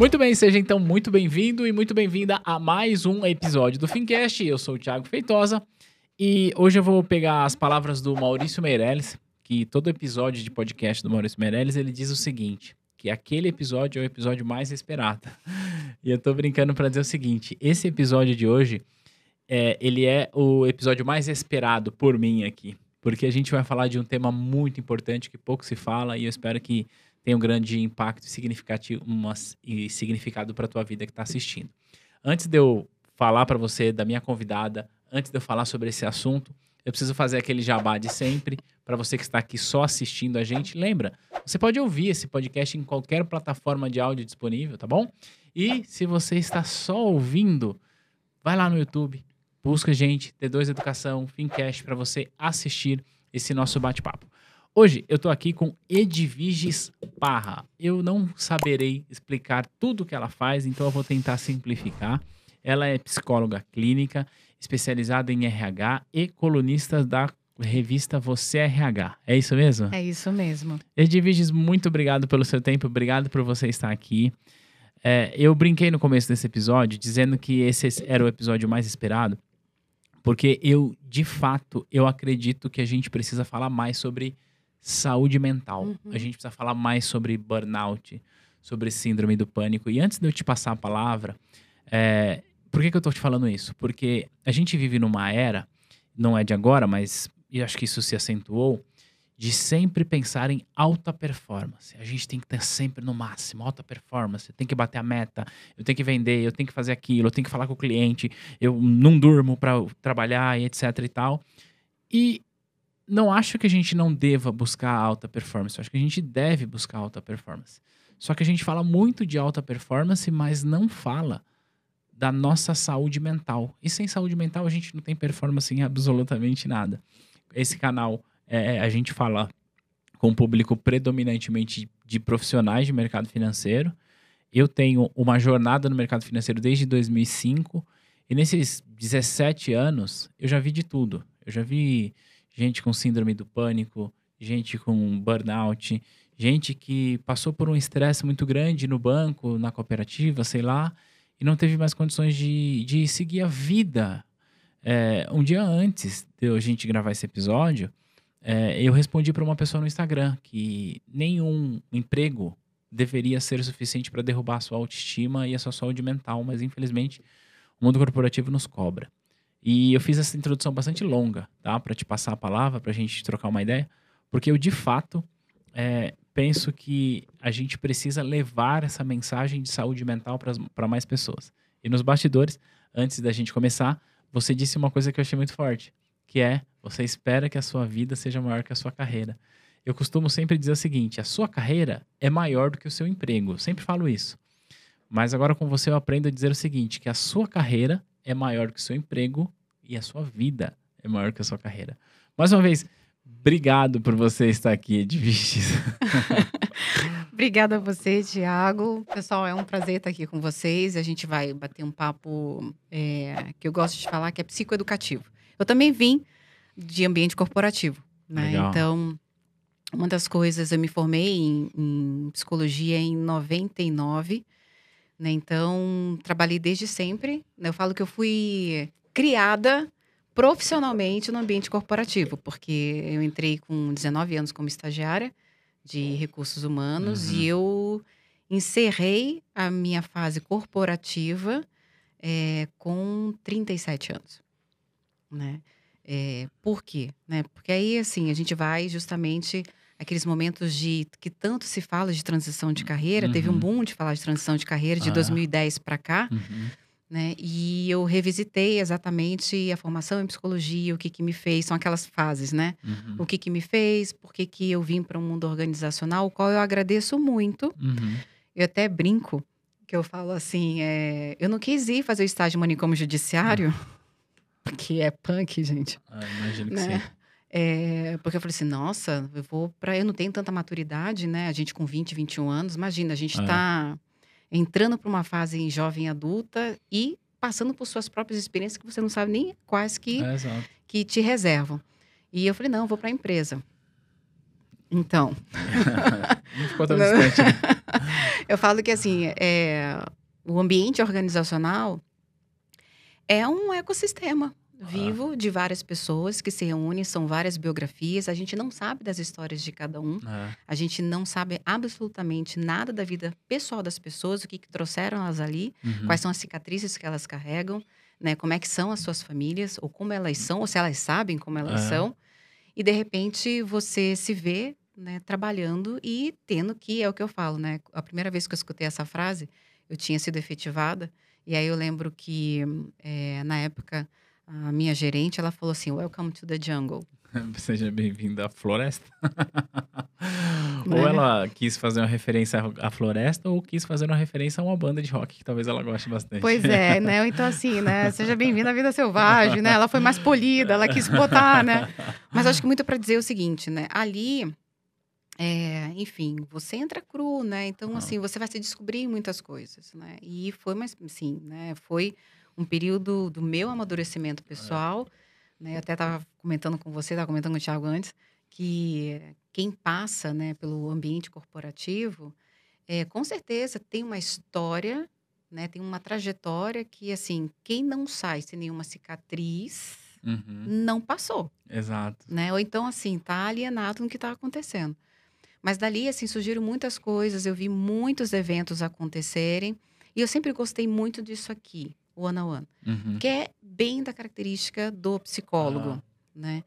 Muito bem, seja então muito bem-vindo e muito bem-vinda a mais um episódio do Fincast. Eu sou o Thiago Feitosa e hoje eu vou pegar as palavras do Maurício Meirelles, que todo episódio de podcast do Maurício Meirelles ele diz o seguinte: que aquele episódio é o episódio mais esperado. E eu tô brincando para dizer o seguinte: esse episódio de hoje é, ele é o episódio mais esperado por mim aqui, porque a gente vai falar de um tema muito importante que pouco se fala e eu espero que tenha um grande impacto significativo uma, e significado para a tua vida que está assistindo. Antes de eu falar para você da minha convidada, antes de eu falar sobre esse assunto, eu preciso fazer aquele jabá de sempre para você que está aqui só assistindo a gente. Lembra, você pode ouvir esse podcast em qualquer plataforma de áudio disponível, tá bom? E se você está só ouvindo, vai lá no YouTube, busca a gente, T2 Educação, Fincast, para você assistir esse nosso bate-papo. Hoje eu estou aqui com Edviges Parra. Eu não saberei explicar tudo o que ela faz, então eu vou tentar simplificar. Ela é psicóloga clínica, especializada em RH e colunista da revista Você RH. É isso mesmo? É isso mesmo. Edviges, muito obrigado pelo seu tempo, obrigado por você estar aqui. É, eu brinquei no começo desse episódio dizendo que esse era o episódio mais esperado, porque eu, de fato, eu acredito que a gente precisa falar mais sobre saúde mental. Uhum. A gente precisa falar mais sobre burnout, sobre síndrome do pânico. E antes de eu te passar a palavra, é, por que, que eu tô te falando isso? Porque a gente vive numa era, não é de agora, mas eu acho que isso se acentuou, de sempre pensar em alta performance. A gente tem que estar sempre no máximo, alta performance. Tem que bater a meta, eu tenho que vender, eu tenho que fazer aquilo, eu tenho que falar com o cliente, eu não durmo para trabalhar e etc e tal. E não acho que a gente não deva buscar alta performance, eu acho que a gente deve buscar alta performance. Só que a gente fala muito de alta performance, mas não fala da nossa saúde mental. E sem saúde mental a gente não tem performance em absolutamente nada. Esse canal é, a gente fala com um público predominantemente de profissionais de mercado financeiro. Eu tenho uma jornada no mercado financeiro desde 2005 e nesses 17 anos eu já vi de tudo. Eu já vi gente com síndrome do pânico, gente com burnout, gente que passou por um estresse muito grande no banco, na cooperativa, sei lá, e não teve mais condições de, de seguir a vida. É, um dia antes de a gente gravar esse episódio, é, eu respondi para uma pessoa no Instagram que nenhum emprego deveria ser suficiente para derrubar a sua autoestima e a sua saúde mental, mas infelizmente o mundo corporativo nos cobra. E eu fiz essa introdução bastante longa, tá? Para te passar a palavra, para a gente trocar uma ideia, porque eu de fato é, penso que a gente precisa levar essa mensagem de saúde mental para mais pessoas. E nos bastidores, antes da gente começar, você disse uma coisa que eu achei muito forte, que é você espera que a sua vida seja maior que a sua carreira. Eu costumo sempre dizer o seguinte: a sua carreira é maior do que o seu emprego. Eu sempre falo isso. Mas agora com você eu aprendo a dizer o seguinte: que a sua carreira é maior que o seu emprego e a sua vida é maior que a sua carreira. Mais uma vez, obrigado por você estar aqui, Edviges. Obrigada a você, Tiago. Pessoal, é um prazer estar aqui com vocês. A gente vai bater um papo é, que eu gosto de falar, que é psicoeducativo. Eu também vim de ambiente corporativo, né? Então, uma das coisas, eu me formei em, em psicologia em 99, né? Então, trabalhei desde sempre. né? Eu falo que eu fui criada profissionalmente no ambiente corporativo, porque eu entrei com 19 anos como estagiária de recursos humanos Uhum. e eu encerrei a minha fase corporativa é, com 37 anos, né? É, por quê? Né? Porque aí, assim, a gente vai justamente aqueles momentos de que tanto se fala de transição de carreira, teve um Uhum. boom de falar de transição de carreira de Ah. 2010 para cá, Uhum. né? E eu revisitei exatamente a formação em psicologia, o que que me fez, são aquelas fases, né? Uhum. O que que me fez, por que que eu vim para um mundo organizacional, o qual eu agradeço muito. Uhum. Eu até brinco que eu falo assim, é, eu não quis ir fazer o estágio manicômio judiciário, que é punk, gente, Ah, imagino que né? sim. É, porque eu falei assim, nossa, eu vou para eu não tenho tanta maturidade, né? A gente com 20, 21 anos, imagina, a gente É. tá entrando para uma fase em jovem adulta e passando por suas próprias experiências que você não sabe nem quais que, É, que te reservam. E eu falei, não, eu vou para a empresa. Então, Não ficou tão distante. né? Eu falo que assim, é, o ambiente organizacional é um ecossistema vivo de várias pessoas que se reúnem, são várias biografias. A gente não sabe das histórias de cada um. É. A gente não sabe absolutamente nada da vida pessoal das pessoas, o que, que trouxeram elas ali, Uhum. quais são as cicatrizes que elas carregam, né? Como é que são as suas famílias, ou como elas são, ou se elas sabem como elas É. são. E de repente você se vê, né, trabalhando e tendo que é o que eu falo, né? A primeira vez que eu escutei essa frase, eu tinha sido efetivada e aí eu lembro que eh, na época a minha gerente ela falou assim, Welcome to the jungle. Seja bem-vindo à floresta. Ou é? ela quis fazer uma referência à floresta, ou quis fazer uma referência a uma banda de rock que talvez ela goste bastante. Pois é, né? Então, assim, né? Seja bem-vinda à vida selvagem, né? Ela foi mais polida, ela quis botar, né? Mas acho que muito para dizer o seguinte, né? Ali, é, enfim, você entra cru, né? Então, Aham. assim, você vai se descobrir muitas coisas, né? E foi, mas, assim, né? Foi um período do meu amadurecimento pessoal, né? Eu até estava comentando com você, estava comentando com o Thiago antes, que quem passa, né, pelo ambiente corporativo, é, com certeza tem uma história, né? Tem uma trajetória que, assim, quem não sai sem nenhuma cicatriz Uhum, não passou Exato. né? Ou então, assim, tá alienado no que tá acontecendo. Mas dali, assim, surgiram muitas coisas, eu vi muitos eventos acontecerem, e eu sempre gostei muito disso aqui, one on one, Uhum. que é bem da característica do psicólogo, Ah. né?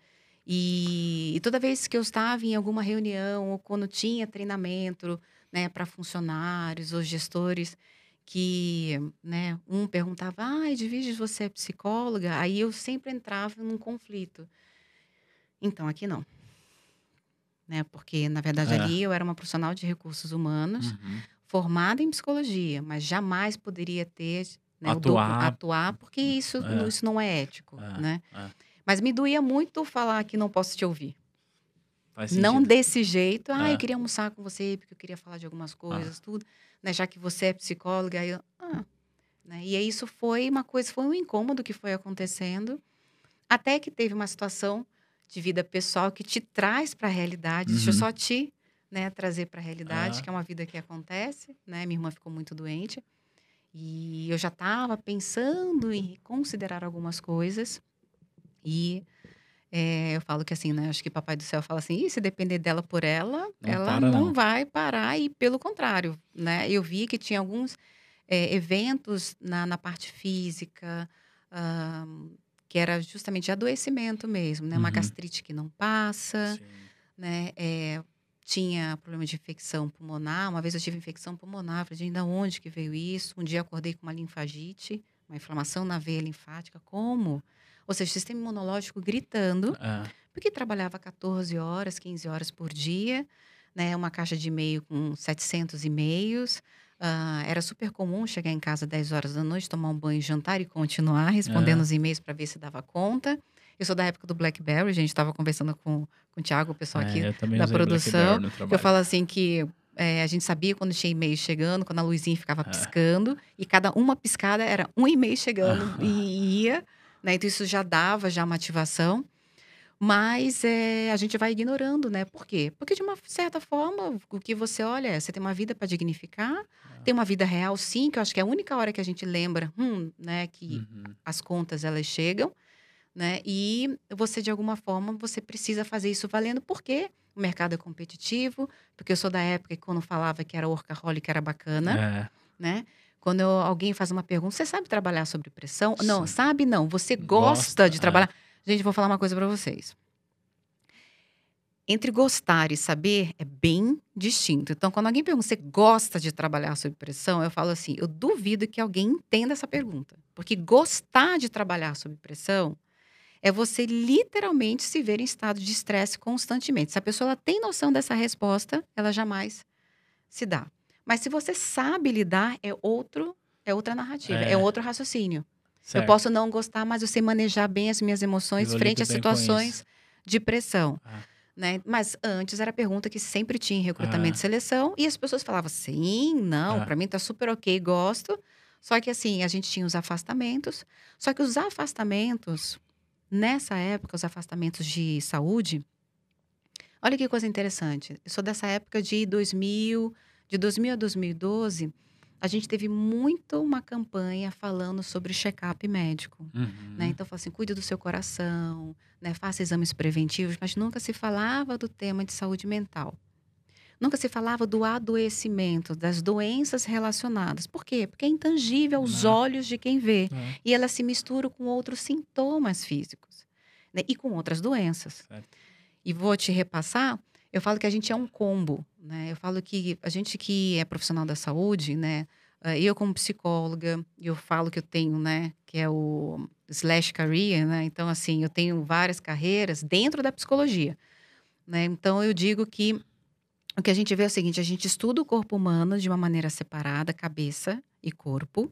E, e toda vez que eu estava em alguma reunião, ou quando tinha treinamento, né, para funcionários ou gestores, que, né, um perguntava, ah, Edviges, você é psicóloga? Aí eu sempre entrava num conflito. Então, aqui não. Né? Porque, na verdade, É. ali eu era uma profissional de recursos humanos, Uhum. formada em psicologia, mas jamais poderia ter né, Atuar. atuar, porque isso, É. isso não é ético, É, né? é. Mas me doía muito falar que não posso te ouvir. Não desse jeito. Ah, É. eu queria almoçar com você porque eu queria falar de algumas coisas, tudo. Né? Já que você é psicóloga, aí eu... Ah. Né? E aí isso foi uma coisa, foi um incômodo que foi acontecendo. Até que teve uma situação de vida pessoal que te traz para a realidade. Deixa eu Uhum. só te né, trazer para a realidade, Ah. que é uma vida que acontece. Né? Minha irmã ficou muito doente. E eu já estava pensando em considerar algumas coisas. E é, eu falo que assim, né? Acho que Papai do Céu fala assim: "Ih, se depender dela por ela, Não ela para, não, não." vai parar. E pelo contrário, né? Eu vi que tinha alguns é, eventos na, na parte física, que era justamente adoecimento mesmo, né? Uma Uhum. gastrite que não passa, Sim. né? É, tinha problema de infecção pulmonar. Uma vez eu tive infecção pulmonar, falei, gente, da onde que veio isso? Um dia acordei com uma linfagite, uma inflamação na veia linfática. Como? Ou seja, o sistema imunológico gritando, É. porque trabalhava 14 horas, 15 horas por dia, né? Uma caixa de e-mail com 700 e-mails. Ah, era super comum chegar em casa 10 horas da noite, tomar um banho, jantar e continuar respondendo É. os e-mails para ver se dava conta. Eu sou da época do BlackBerry, a gente estava conversando com, com o Thiago, o pessoal aqui É, também da produção, eu falo assim que é, a gente sabia quando tinha e-mail chegando, quando a luzinha ficava É. piscando, e cada uma piscada era um e-mail chegando e ia, né? Então isso já dava já uma ativação. Mas é, a gente vai ignorando, né? Por quê? Porque de uma certa forma, o que você olha é, você tem uma vida para dignificar, tem uma vida real sim, que eu acho que é a única hora que a gente lembra, hum, né, que Uhum. as contas elas chegam, né? E você de alguma forma você precisa fazer isso valendo porque o mercado é competitivo, porque eu sou da época que quando falava que era workaholic era bacana, É. né? Quando eu- alguém faz uma pergunta, você sabe trabalhar sob pressão? Não, Sim. sabe não, você gosta, Gosta, de é. trabalhar. Gente, eu vou falar uma coisa para vocês. Entre gostar e saber é bem distinto. Então, quando alguém pergunta, você gosta de trabalhar sob pressão? Eu falo assim, eu duvido que alguém entenda essa pergunta. Porque gostar de trabalhar sob pressão é você literalmente se ver em estado de estresse constantemente. Se a pessoa tem noção dessa resposta, ela jamais se dá. Mas se você sabe lidar, é outro, é outra narrativa, é, É. outro raciocínio. Certo. Eu posso não gostar, mas eu sei manejar bem as minhas emoções Eu frente a situações de pressão. Ah. Né? Mas antes era a pergunta que sempre tinha em recrutamento Ah. e seleção, e as pessoas falavam sim, não, Ah. para mim tá super ok, gosto. Só que assim, a gente tinha os afastamentos. Só que os afastamentos, nessa época, os afastamentos de saúde, olha que coisa interessante. Eu sou dessa época de 2000, De 2000 a 2012, a gente teve muito uma campanha falando sobre check-up médico. Uhum. Né? Então, fala assim, cuide do seu coração, né? faça exames preventivos, mas nunca se falava do tema de saúde mental. Nunca se falava do adoecimento, das doenças relacionadas. Por quê? Porque é intangível aos Não. olhos de quem vê. É, E ela se mistura com outros sintomas físicos né? e com outras doenças. certo. E vou te repassar, eu falo que a gente é um combo, né? Eu falo que a gente que é profissional da saúde, né? eh, Eu como psicóloga, eu falo que eu tenho, né? Que é o slash career, né? Então, assim, eu tenho várias carreiras dentro da psicologia, né? Então, eu digo que o que a gente vê é o seguinte, a gente estuda o corpo humano de uma maneira separada, cabeça e corpo,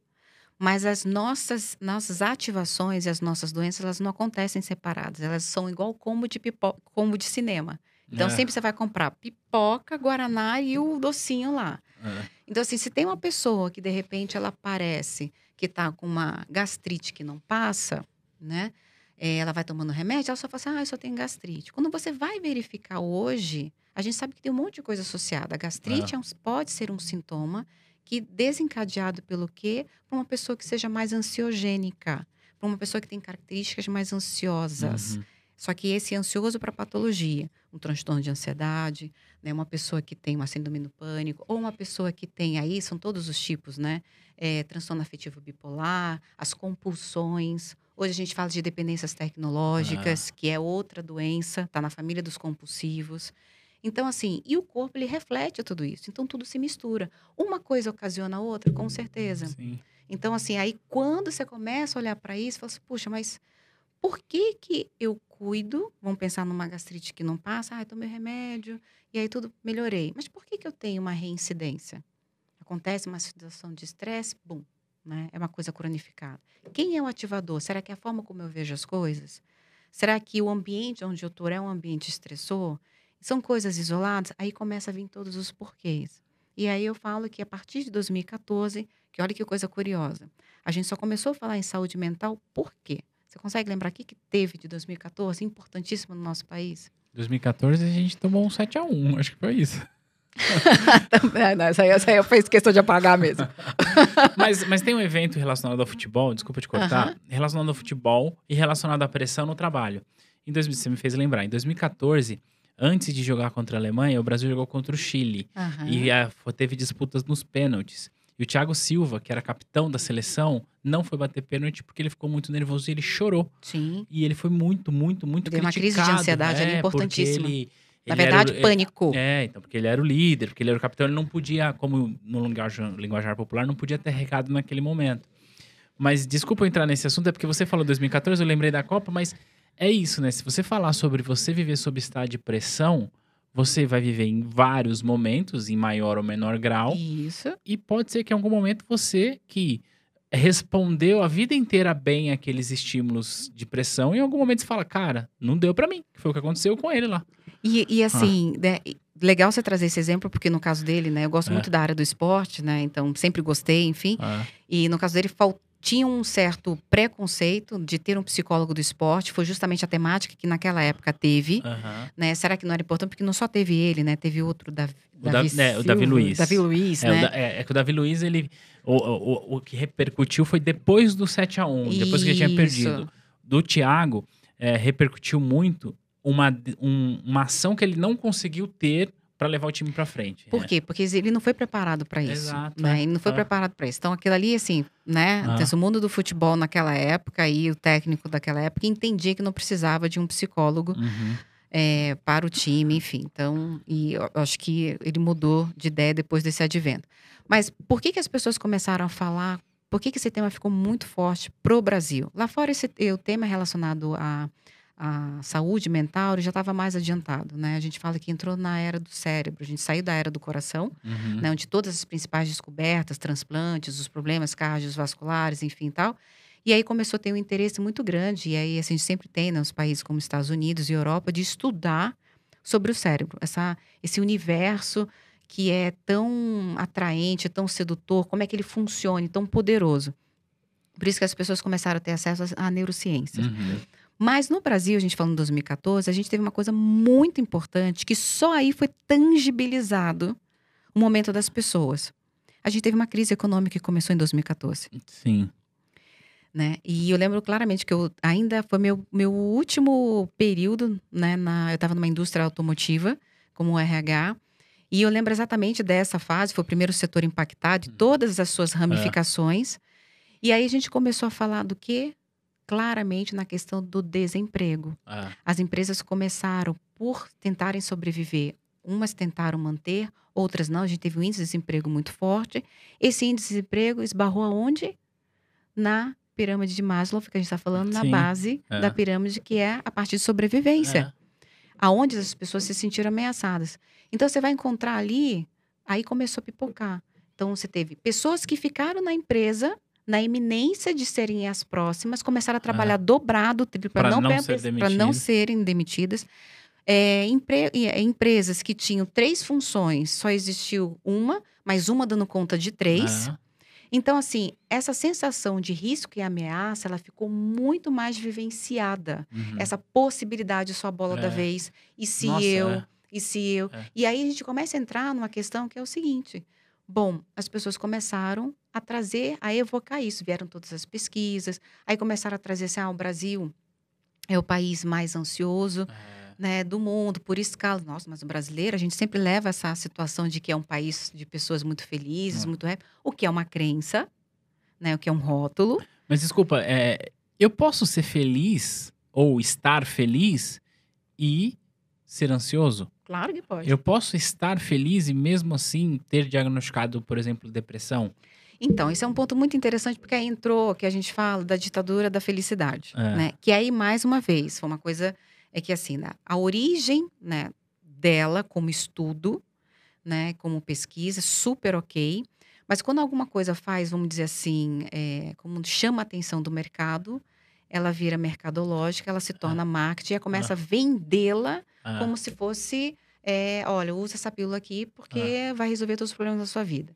mas as nossas, nossas ativações e as nossas doenças, elas não acontecem separadas. Elas são igual combo de, pipo, combo de cinema. Então, É, sempre você vai comprar pipoca, guaraná e o docinho lá. é. Então, assim, se tem uma pessoa que, de repente, ela parece que tá com uma gastrite que não passa, né? É, ela vai tomando remédio, ela só fala assim, ah, eu só tenho gastrite. Quando você vai verificar hoje, a gente sabe que tem um monte de coisa associada. A gastrite é um- pode ser um sintoma que, desencadeado pelo quê? Para uma pessoa que seja mais ansiogênica, para uma pessoa que tem características mais ansiosas. Uhum. Só que esse ansioso para patologia, um transtorno de ansiedade, né, uma pessoa que tem uma síndrome do pânico, ou uma pessoa que tem aí, são todos os tipos, né? É, transtorno afetivo bipolar, as compulsões. Hoje a gente fala de dependências tecnológicas, que é outra doença, está na família dos compulsivos. Então, assim, e o corpo, ele reflete tudo isso. Então, tudo se mistura. Uma coisa ocasiona a outra, com certeza. Sim. Então, assim, aí quando você começa a olhar para isso, você fala assim, puxa, mas por que que eu cuido? Vamos pensar numa gastrite que não passa, ah, eu tomei remédio, e aí tudo melhorei. Mas por que que eu tenho uma reincidência? Acontece uma situação de estresse, bum, né? É uma coisa cronificada. Quem é o ativador? Será que é a forma como eu vejo as coisas? Será que o ambiente onde eu estou é um ambiente estressor? São coisas isoladas? Aí começa a vir todos os porquês. E aí eu falo que a partir de 2014, que olha que coisa curiosa, a gente só começou a falar em saúde mental por quê? Você consegue lembrar o que, que teve de 2014, importantíssimo no nosso país? 2014 a gente tomou um 7x1, acho que foi isso. não, essa, aí, essa aí eu fiz questão de apagar mesmo. mas, mas tem um evento relacionado ao futebol, desculpa te cortar, Aham. relacionado ao futebol e relacionado à pressão no trabalho. Em 2000, você me fez lembrar, em 2014, antes de jogar contra a Alemanha, o Brasil jogou contra o Chile. Aham. E teve disputas nos pênaltis. E o Thiago Silva, que era capitão da seleção, não foi bater pênalti porque ele ficou muito nervoso e ele chorou. Sim. E ele foi muito, muito, muito Teve uma crise de criticado. ansiedade ali é, importantíssima. Ele, Na ele verdade, o- pânico. É, então, porque ele era o líder, porque ele era o capitão, ele não podia, como no linguajar, linguajar popular, não podia ter recado naquele momento. Mas desculpa eu entrar nesse assunto, é porque você falou 2014, eu lembrei da Copa, mas é isso, né? Se você falar sobre você viver sob estado de pressão, você vai viver em vários momentos, em maior ou menor grau, Isso. e pode ser que em algum momento você que respondeu a vida inteira bem aqueles estímulos de pressão, em algum momento você fala, cara, não deu pra mim, foi o que aconteceu com ele lá. E, e assim, né, e legal você trazer esse exemplo, porque no caso dele, né, eu gosto É. muito da área do esporte, né, então sempre gostei, enfim. Ah, E no caso dele, fal- tinha um certo preconceito de ter um psicólogo do esporte, foi justamente a temática que naquela época teve, aham. né? Será que não era importante? Porque não só teve ele, né? Teve outro, Davi, O Davi- né, o Davi Luiz. Davi Luiz, É, o né? da- é, é que o Davi Luiz, ele. O, o, o- que repercutiu foi depois do 7x1, depois que ele tinha perdido. Do Thiago, é, repercutiu muito uma, um- uma ação que ele não conseguiu ter pra levar o time pra frente. Por né? quê? Porque ele não foi preparado para isso. Exato, né? é, Ele não foi é. preparado para isso. Então, aquilo ali, assim, né? Ah. Então, o mundo do futebol naquela época e o técnico daquela época entendia que não precisava de um psicólogo Uhum. é, para o time, enfim. Então, e eu acho que ele mudou de ideia depois desse advento. Mas por que, que as pessoas começaram a falar? Por que, que esse tema ficou muito forte pro Brasil? Lá fora, esse, o tema relacionado à, à saúde mental ele já estava mais adiantado, né? A gente fala que entrou na era do cérebro, a gente saiu da era do coração, Uhum. né, onde todas as principais descobertas, transplantes, os problemas cardiovasculares, enfim e tal. E aí começou a ter um interesse muito grande, e aí assim, a gente sempre tem, né, nos países como Estados Unidos e Europa, de estudar sobre o cérebro, essa, esse universo que é tão atraente, tão sedutor, como é que ele funciona, tão poderoso. Por isso que as pessoas começaram a ter acesso à à neurociência. Uhum. Mas no Brasil, a gente falando em 2014, a gente teve uma coisa muito importante que só aí foi tangibilizado o momento das pessoas. A gente teve uma crise econômica que começou em 2014. Sim. Né? E eu lembro claramente que eu ainda foi meu, meu último período, né? Na, eu estava numa indústria automotiva, como RH, e eu lembro exatamente dessa fase, foi o primeiro setor impactado, de todas as suas ramificações. É. E aí a gente começou a falar do quê? Claramente na questão do desemprego. É. As empresas começaram por tentarem sobreviver. Umas tentaram manter, outras não. A gente teve um índice de desemprego muito forte. Esse índice de desemprego esbarrou aonde? Na pirâmide de Maslow, que a gente está falando, Sim, na base é. da pirâmide, que é a parte de sobrevivência. É. Aonde as pessoas se sentiram ameaçadas. Então, você vai encontrar ali, aí começou a pipocar. Então, você teve pessoas que ficaram na empresa, na iminência de serem as próximas, começaram a trabalhar é. dobrado para não, não, ser não serem demitidas. É, empre, é, empresas que tinham três funções, só existiu uma, mas uma dando conta de três. É. Então, assim, essa sensação de risco e ameaça, ela ficou muito mais vivenciada. Uhum. Essa possibilidade só a bola é. da vez. E se Nossa, eu? É. E se eu? É. E aí a gente começa a entrar numa questão que é o seguinte. Bom, as pessoas começaram a trazer, a evocar isso. Vieram todas as pesquisas. Aí começaram a trazer assim, ah, o Brasil é o país mais ansioso. É né, do mundo, por escala. Nossa, mas o brasileiro, a gente sempre leva essa situação de que é um país de pessoas muito felizes, é. muito o que é uma crença, né, o que é um rótulo. Mas desculpa, é, eu posso ser feliz ou estar feliz e ser ansioso? Claro que pode. Eu posso estar feliz e mesmo assim ter diagnosticado, por exemplo, depressão? Então, esse é um ponto muito interessante, porque aí entrou, que a gente fala da ditadura da felicidade, é. né? Que aí, mais uma vez, foi uma coisa é que assim, né, a origem né, dela como estudo, né, como pesquisa, super ok. Mas quando alguma coisa faz, vamos dizer assim, é, como chama a atenção do mercado, ela vira mercadológica, ela se torna ah. marketing e começa ah. a vendê-la ah. como se fosse, é, olha, usa essa pílula aqui porque vai resolver todos os problemas da sua vida.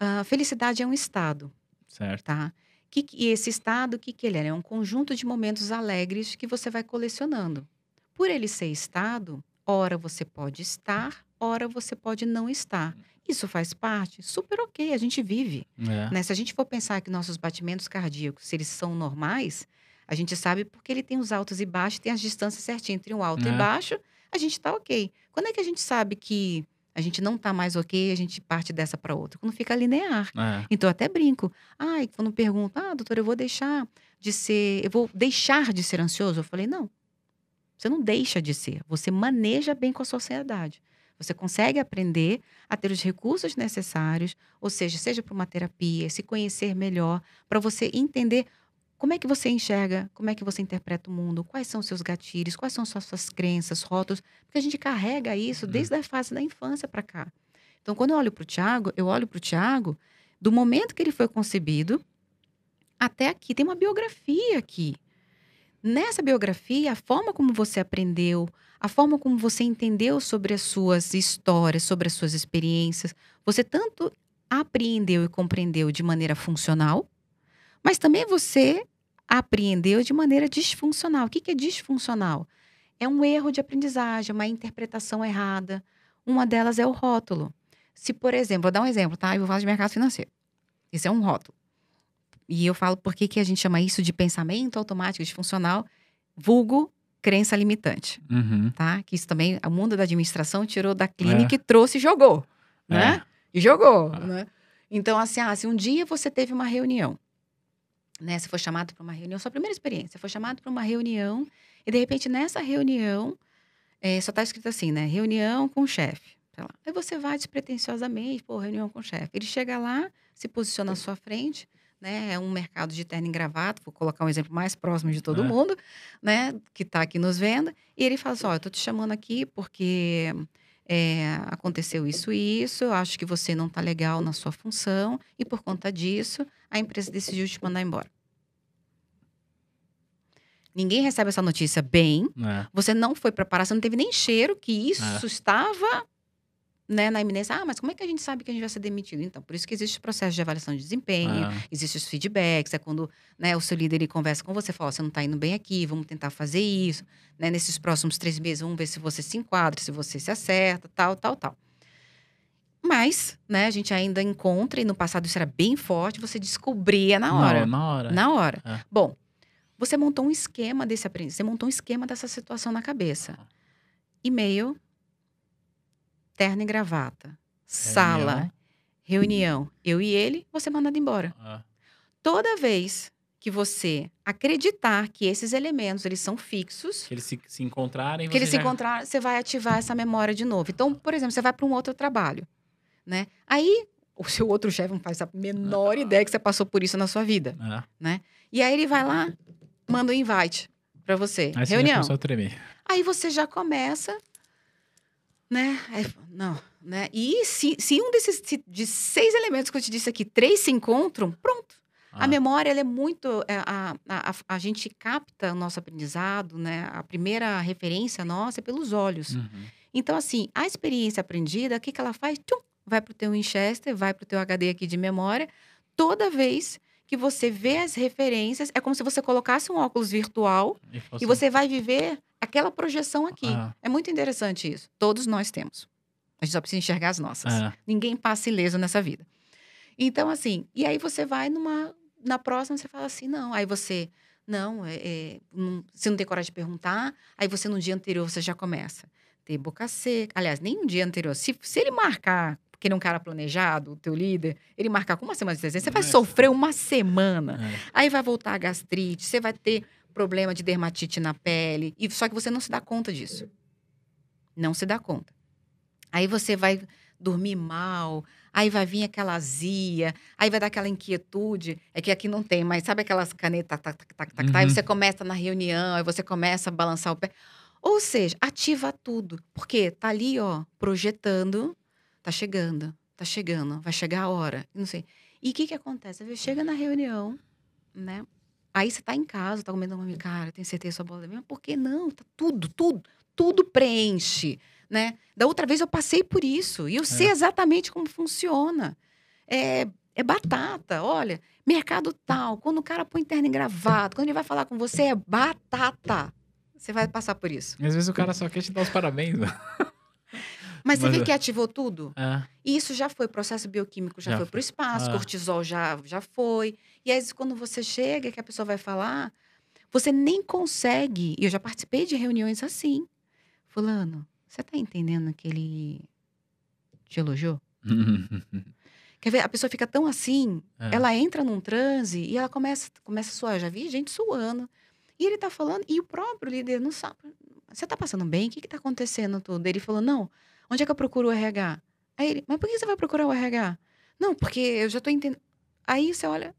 Uh, felicidade é um estado. Certo. Tá? Que, e esse estado, o que, que ele é? É um conjunto de momentos alegres que você vai colecionando. Por ele ser estado, ora você pode estar, ora você pode não estar. Isso faz parte, super ok, a gente vive. É. Né? Se a gente for pensar que nossos batimentos cardíacos, se eles são normais, a gente sabe porque ele tem os altos e baixos, tem as distâncias certinhas entre um alto é. e baixo, a gente está ok. Quando é que a gente sabe que a gente não tá mais ok, a gente parte dessa para outra. Quando fica linear. É. Então eu até brinco. Ai, quando perguntam, ah, doutor, eu vou deixar de ser, eu vou deixar de ser ansioso. Eu falei, não. Você não deixa de ser. Você maneja bem com a sociedade. Você consegue aprender a ter os recursos necessários, ou seja, seja para uma terapia, se conhecer melhor, para você entender como é que você enxerga, como é que você interpreta o mundo, quais são os seus gatilhos, quais são suas, suas crenças, rótulos, porque a gente carrega isso uhum. desde a fase da infância para cá. Então, quando eu olho para o Tiago, eu olho para o Tiago do momento que ele foi concebido até aqui. Tem uma biografia aqui. Nessa biografia, a forma como você aprendeu, a forma como você entendeu sobre as suas histórias, sobre as suas experiências, você tanto apreendeu e compreendeu de maneira funcional, mas também você apreendeu de maneira disfuncional. O que é disfuncional? É um erro de aprendizagem, uma interpretação errada. Uma delas é o rótulo. Se, por exemplo, vou dar um exemplo, tá? Eu vou falar de mercado financeiro. Isso é um rótulo. E eu falo por que, que a gente chama isso de pensamento automático disfuncional, vulgo crença limitante, uhum. tá? Que isso também, o mundo da administração tirou da clínica é. e trouxe e jogou, né? É. E jogou, é. né? Então, assim, ah, se um dia você teve uma reunião né? Você foi chamado para uma reunião, sua primeira experiência, foi chamado para uma reunião e de repente nessa reunião é, só está escrito assim, né? Reunião com o chefe. Aí você vai despretensiosamente, pô, reunião com o chefe. Ele chega lá, se posiciona à sua frente, né? É um mercado de terno e gravata, vou colocar um exemplo mais próximo de todo é. mundo, né? Que está aqui nos vendo. E ele fala assim: ó, eu tô te chamando aqui porque é, aconteceu isso e isso, eu acho que você não está legal na sua função, e por conta disso, a empresa decidiu te mandar embora. Ninguém recebe essa notícia bem. É. Você não foi preparado, você não teve nem cheiro que isso é. estava né, na iminência. Ah, mas como é que a gente sabe que a gente vai ser demitido? Então, por isso que existe o processo de avaliação de desempenho, é. existem os feedbacks, é quando né, o seu líder ele conversa com você, fala, você não está indo bem aqui, vamos tentar fazer isso. Né, nesses próximos três meses, vamos ver se você se enquadra, se você se acerta, tal, tal, tal. Mas, né, a gente ainda encontra, e no passado isso era bem forte, você descobria na hora. Não, na hora. Na hora. É. Bom, você montou um esquema desse aprendizado, você montou um esquema dessa situação na cabeça. E-mail, terno e gravata, sala, reunião, eu e ele, você mandado embora. Ah, Toda vez que você acreditar que esses elementos eles são fixos, que eles se, se encontrarem. que eles você se já- encontrar, você vai ativar essa memória de novo. Então, por exemplo, você vai para um outro trabalho, né? Aí o seu outro chefe não faz a menor ideia que você passou por isso na sua vida. Ah, E aí ele vai lá, manda um invite para você, aí você reunião. tremer. Aí você já começa, né? Aí, não, né? E se, se um desses se- de seis elementos que eu te disse aqui, três se encontram, pronto. Ah, A memória, ela é muito. é, A, a, a, a gente capta o nosso aprendizado, né? A primeira referência nossa é pelos olhos. uhum. Então, assim, a experiência aprendida, o que, que ela faz? Tchum, vai para o teu Winchester, vai para o teu HD aqui de memória. Toda vez que você vê as referências, é como se você colocasse um óculos virtual E, e você vai viver aquela projeção aqui. Ah, É muito interessante isso. Todos nós temos. A gente só precisa enxergar as nossas. ah, Ninguém passa ileso nessa vida. Então, assim, e aí você vai numa. Na próxima, você fala assim, não. Aí você. Não, é, é, não- você não tem coragem de perguntar. Aí você, no dia anterior, você já começa. Ter boca seca. Aliás, nem um dia anterior. Se, se ele marcar, porque ele é um cara planejado, o teu líder, ele marcar com uma semana de desenho, você vai Nossa. sofrer uma semana. é. Aí vai voltar a gastrite, você vai ter problema de dermatite na pele, e só que você não se dá conta disso. Não se dá conta. Aí você vai dormir mal, aí vai vir aquela azia, aí vai dar aquela inquietude. É que aqui não tem, mas sabe aquelas canetas, tac, tac, tac, tac, tac, aí Uhum. você começa na reunião, aí você começa a balançar o pé. Ou seja, ativa tudo. Porque tá ali, ó, projetando, tá chegando, tá chegando, vai chegar a hora, não sei. E o que que acontece? Você chega na reunião, né? Aí você tá em casa, tá comendo uma cara, tem certeza que sua bola é mesmo? Por que não? Tá tudo, tudo, tudo preenche, né? Da outra vez eu passei por isso e eu sei exatamente como funciona. É, é batata, olha, mercado tal, quando o cara põe terno engravado, quando ele vai falar com você é batata. Você vai passar por isso. E às vezes o cara só quer te dar os parabéns. Mas você vê é- que ativou tudo? Ah, E isso já foi, processo bioquímico já, Já foi foi. para o espaço, Ah. cortisol já, já foi. E aí, quando você chega, que a pessoa vai falar, você nem consegue. E eu já participei de reuniões assim. Fulano, você tá entendendo que ele te elogiou? Quer ver? A pessoa fica tão assim, É. ela entra num transe e ela começa, começa a suar. Já vi gente suando. E ele tá falando, e o próprio líder não sabe. Você tá passando bem? O que que tá acontecendo tudo? Ele falou, não, onde é que eu procuro o RH? Aí ele, mas por que você vai procurar o RH? Não, porque eu já tô entendendo. Aí você olha,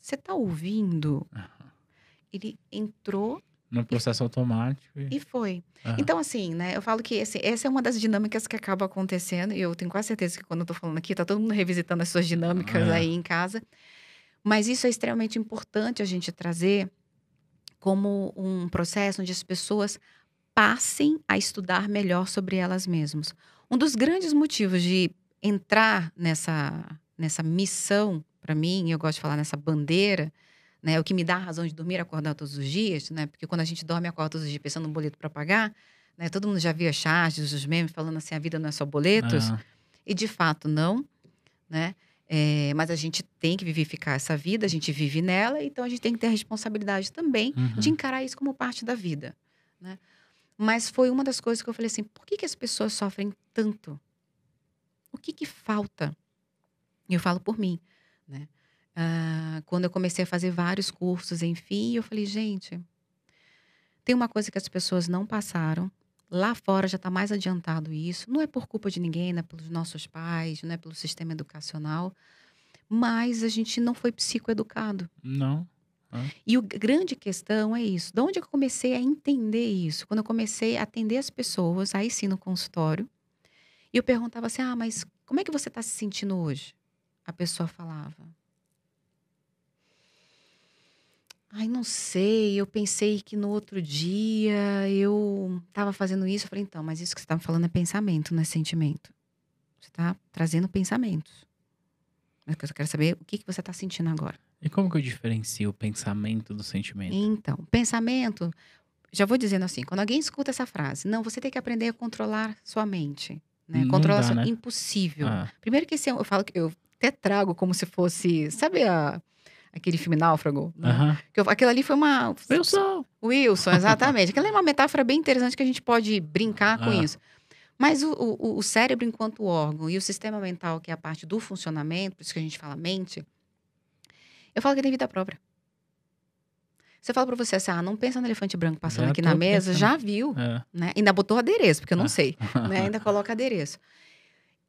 você tá ouvindo? Ele entrou No processo automático. e- e foi. Aham. Então, assim, né? Eu falo que esse- essa é uma das dinâmicas que acaba acontecendo. E eu tenho quase certeza que quando eu tô falando aqui, tá todo mundo revisitando as suas dinâmicas É. aí em casa. Mas isso é extremamente importante a gente trazer como um processo onde as pessoas passem a estudar melhor sobre elas mesmas. Um dos grandes motivos de entrar nessa, nessa missão, para mim, eu gosto de falar nessa bandeira, né, o que me dá a razão de dormir acordar todos os dias, né, porque quando a gente dorme acorda todos os dias pensando no boleto para pagar, né, todo mundo já viu as charges, os memes falando assim, a vida não é só boletos, Ah, e de fato não, né? É, mas a gente tem que vivificar essa vida, a gente vive nela, então a gente tem que ter a responsabilidade também uhum. de encarar isso como parte da vida, né? Mas foi uma das coisas que eu falei assim, por que, que as pessoas sofrem tanto? O que que falta? Eu falo por mim, né? Ah, quando eu comecei a fazer vários cursos, enfim, eu falei, gente, tem uma coisa que as pessoas não passaram. Lá fora já está mais adiantado isso. Não é por culpa de ninguém, não é pelos nossos pais, não é pelo sistema educacional. Mas a gente não foi psicoeducado. Não. E a grande questão é isso. De onde eu comecei a entender isso? Quando eu comecei a atender as pessoas, aí sim no consultório, e eu perguntava assim: ah, mas como é que você está se sentindo hoje? A pessoa falava. Ai, não sei. Eu pensei que no outro dia eu estava fazendo isso. Eu falei, então, mas isso que você está falando é pensamento, não é sentimento. Você está trazendo pensamentos. Mas eu quero saber o que, que você está sentindo agora. E como que eu diferencio o pensamento do sentimento? Então, pensamento, já vou dizendo assim, quando alguém escuta essa frase, não, você tem que aprender a controlar sua mente. Né? Não Controlação dá, né? impossível. Ah, Primeiro que esse é eu falo que eu até trago como se fosse, sabe a- aquele filme Náufrago? né? eu- aquilo ali foi uma sou. Wilson, exatamente. Aquela é uma metáfora bem interessante que a gente pode brincar com Ah. isso. Mas o, o- o cérebro enquanto órgão e o sistema mental, que é a parte do funcionamento, por isso que a gente fala mente, eu falo que tem vida própria. Se eu falo pra você assim, ah, não pensa no elefante branco passando Já aqui na mesa, pensando. já viu, É. né? Ainda botou adereço, porque eu não Ah. sei, né? Ainda coloca adereço.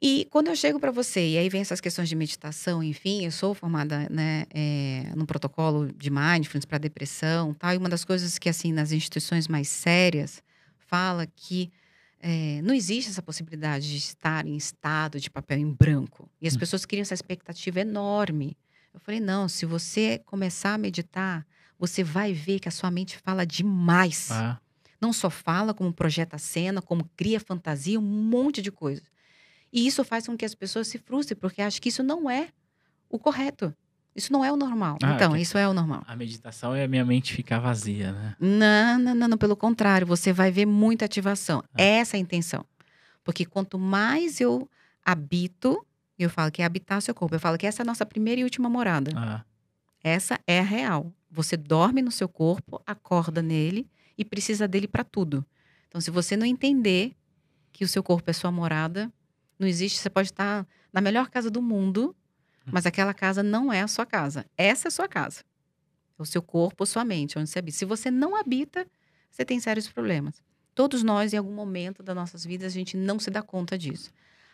E quando eu chego pra você, e aí vem essas questões de meditação, enfim, eu sou formada, né, é, no protocolo de mindfulness para depressão, tal. E uma das coisas que assim nas instituições mais sérias fala que é, não existe essa possibilidade de estar em estado de papel em branco. E as Hum. pessoas criam essa expectativa enorme. Eu falei não, se você começar a meditar, você vai ver que a sua mente fala demais Ah, não só fala, como projeta a cena, como cria fantasia, um monte de coisa. E isso faz com que as pessoas se frustrem, porque acham que isso não é o correto. Isso não é o normal. Ah, então, isso é o normal. a meditação é a minha mente ficar vazia, né? Não, não, não, não, pelo contrário, você vai ver muita ativação. Ah. Essa é a intenção. Porque quanto mais eu habito, eu falo que é habitar o seu corpo, eu falo que essa é a nossa primeira e última morada. Ah, Essa é a real. Você dorme no seu corpo, acorda nele e precisa dele para tudo. Então, se você não entender que o seu corpo é sua morada, não existe. Você pode estar na melhor casa do mundo, mas aquela casa não é a sua casa. Essa é a sua casa. É o seu corpo, a sua mente, onde você habita. Se você não habita, você tem sérios problemas. Todos nós, em algum momento das nossas vidas, a gente não se dá conta disso.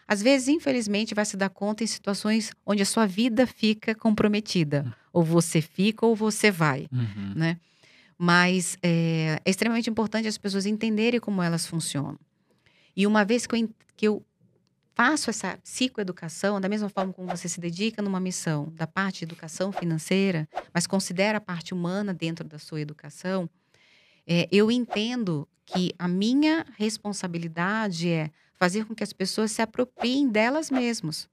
Às vezes, infelizmente, vai se dar conta em situações onde a sua vida fica comprometida. Ou você fica ou você vai, uhum. né? Mas é, é extremamente importante as pessoas entenderem como elas funcionam. E uma vez que eu, que eu faço essa psicoeducação, da mesma forma como você se dedica numa missão da parte de educação financeira, mas considera a parte humana dentro da sua educação, é, eu entendo que a minha responsabilidade é fazer com que as pessoas se apropriem delas mesmas.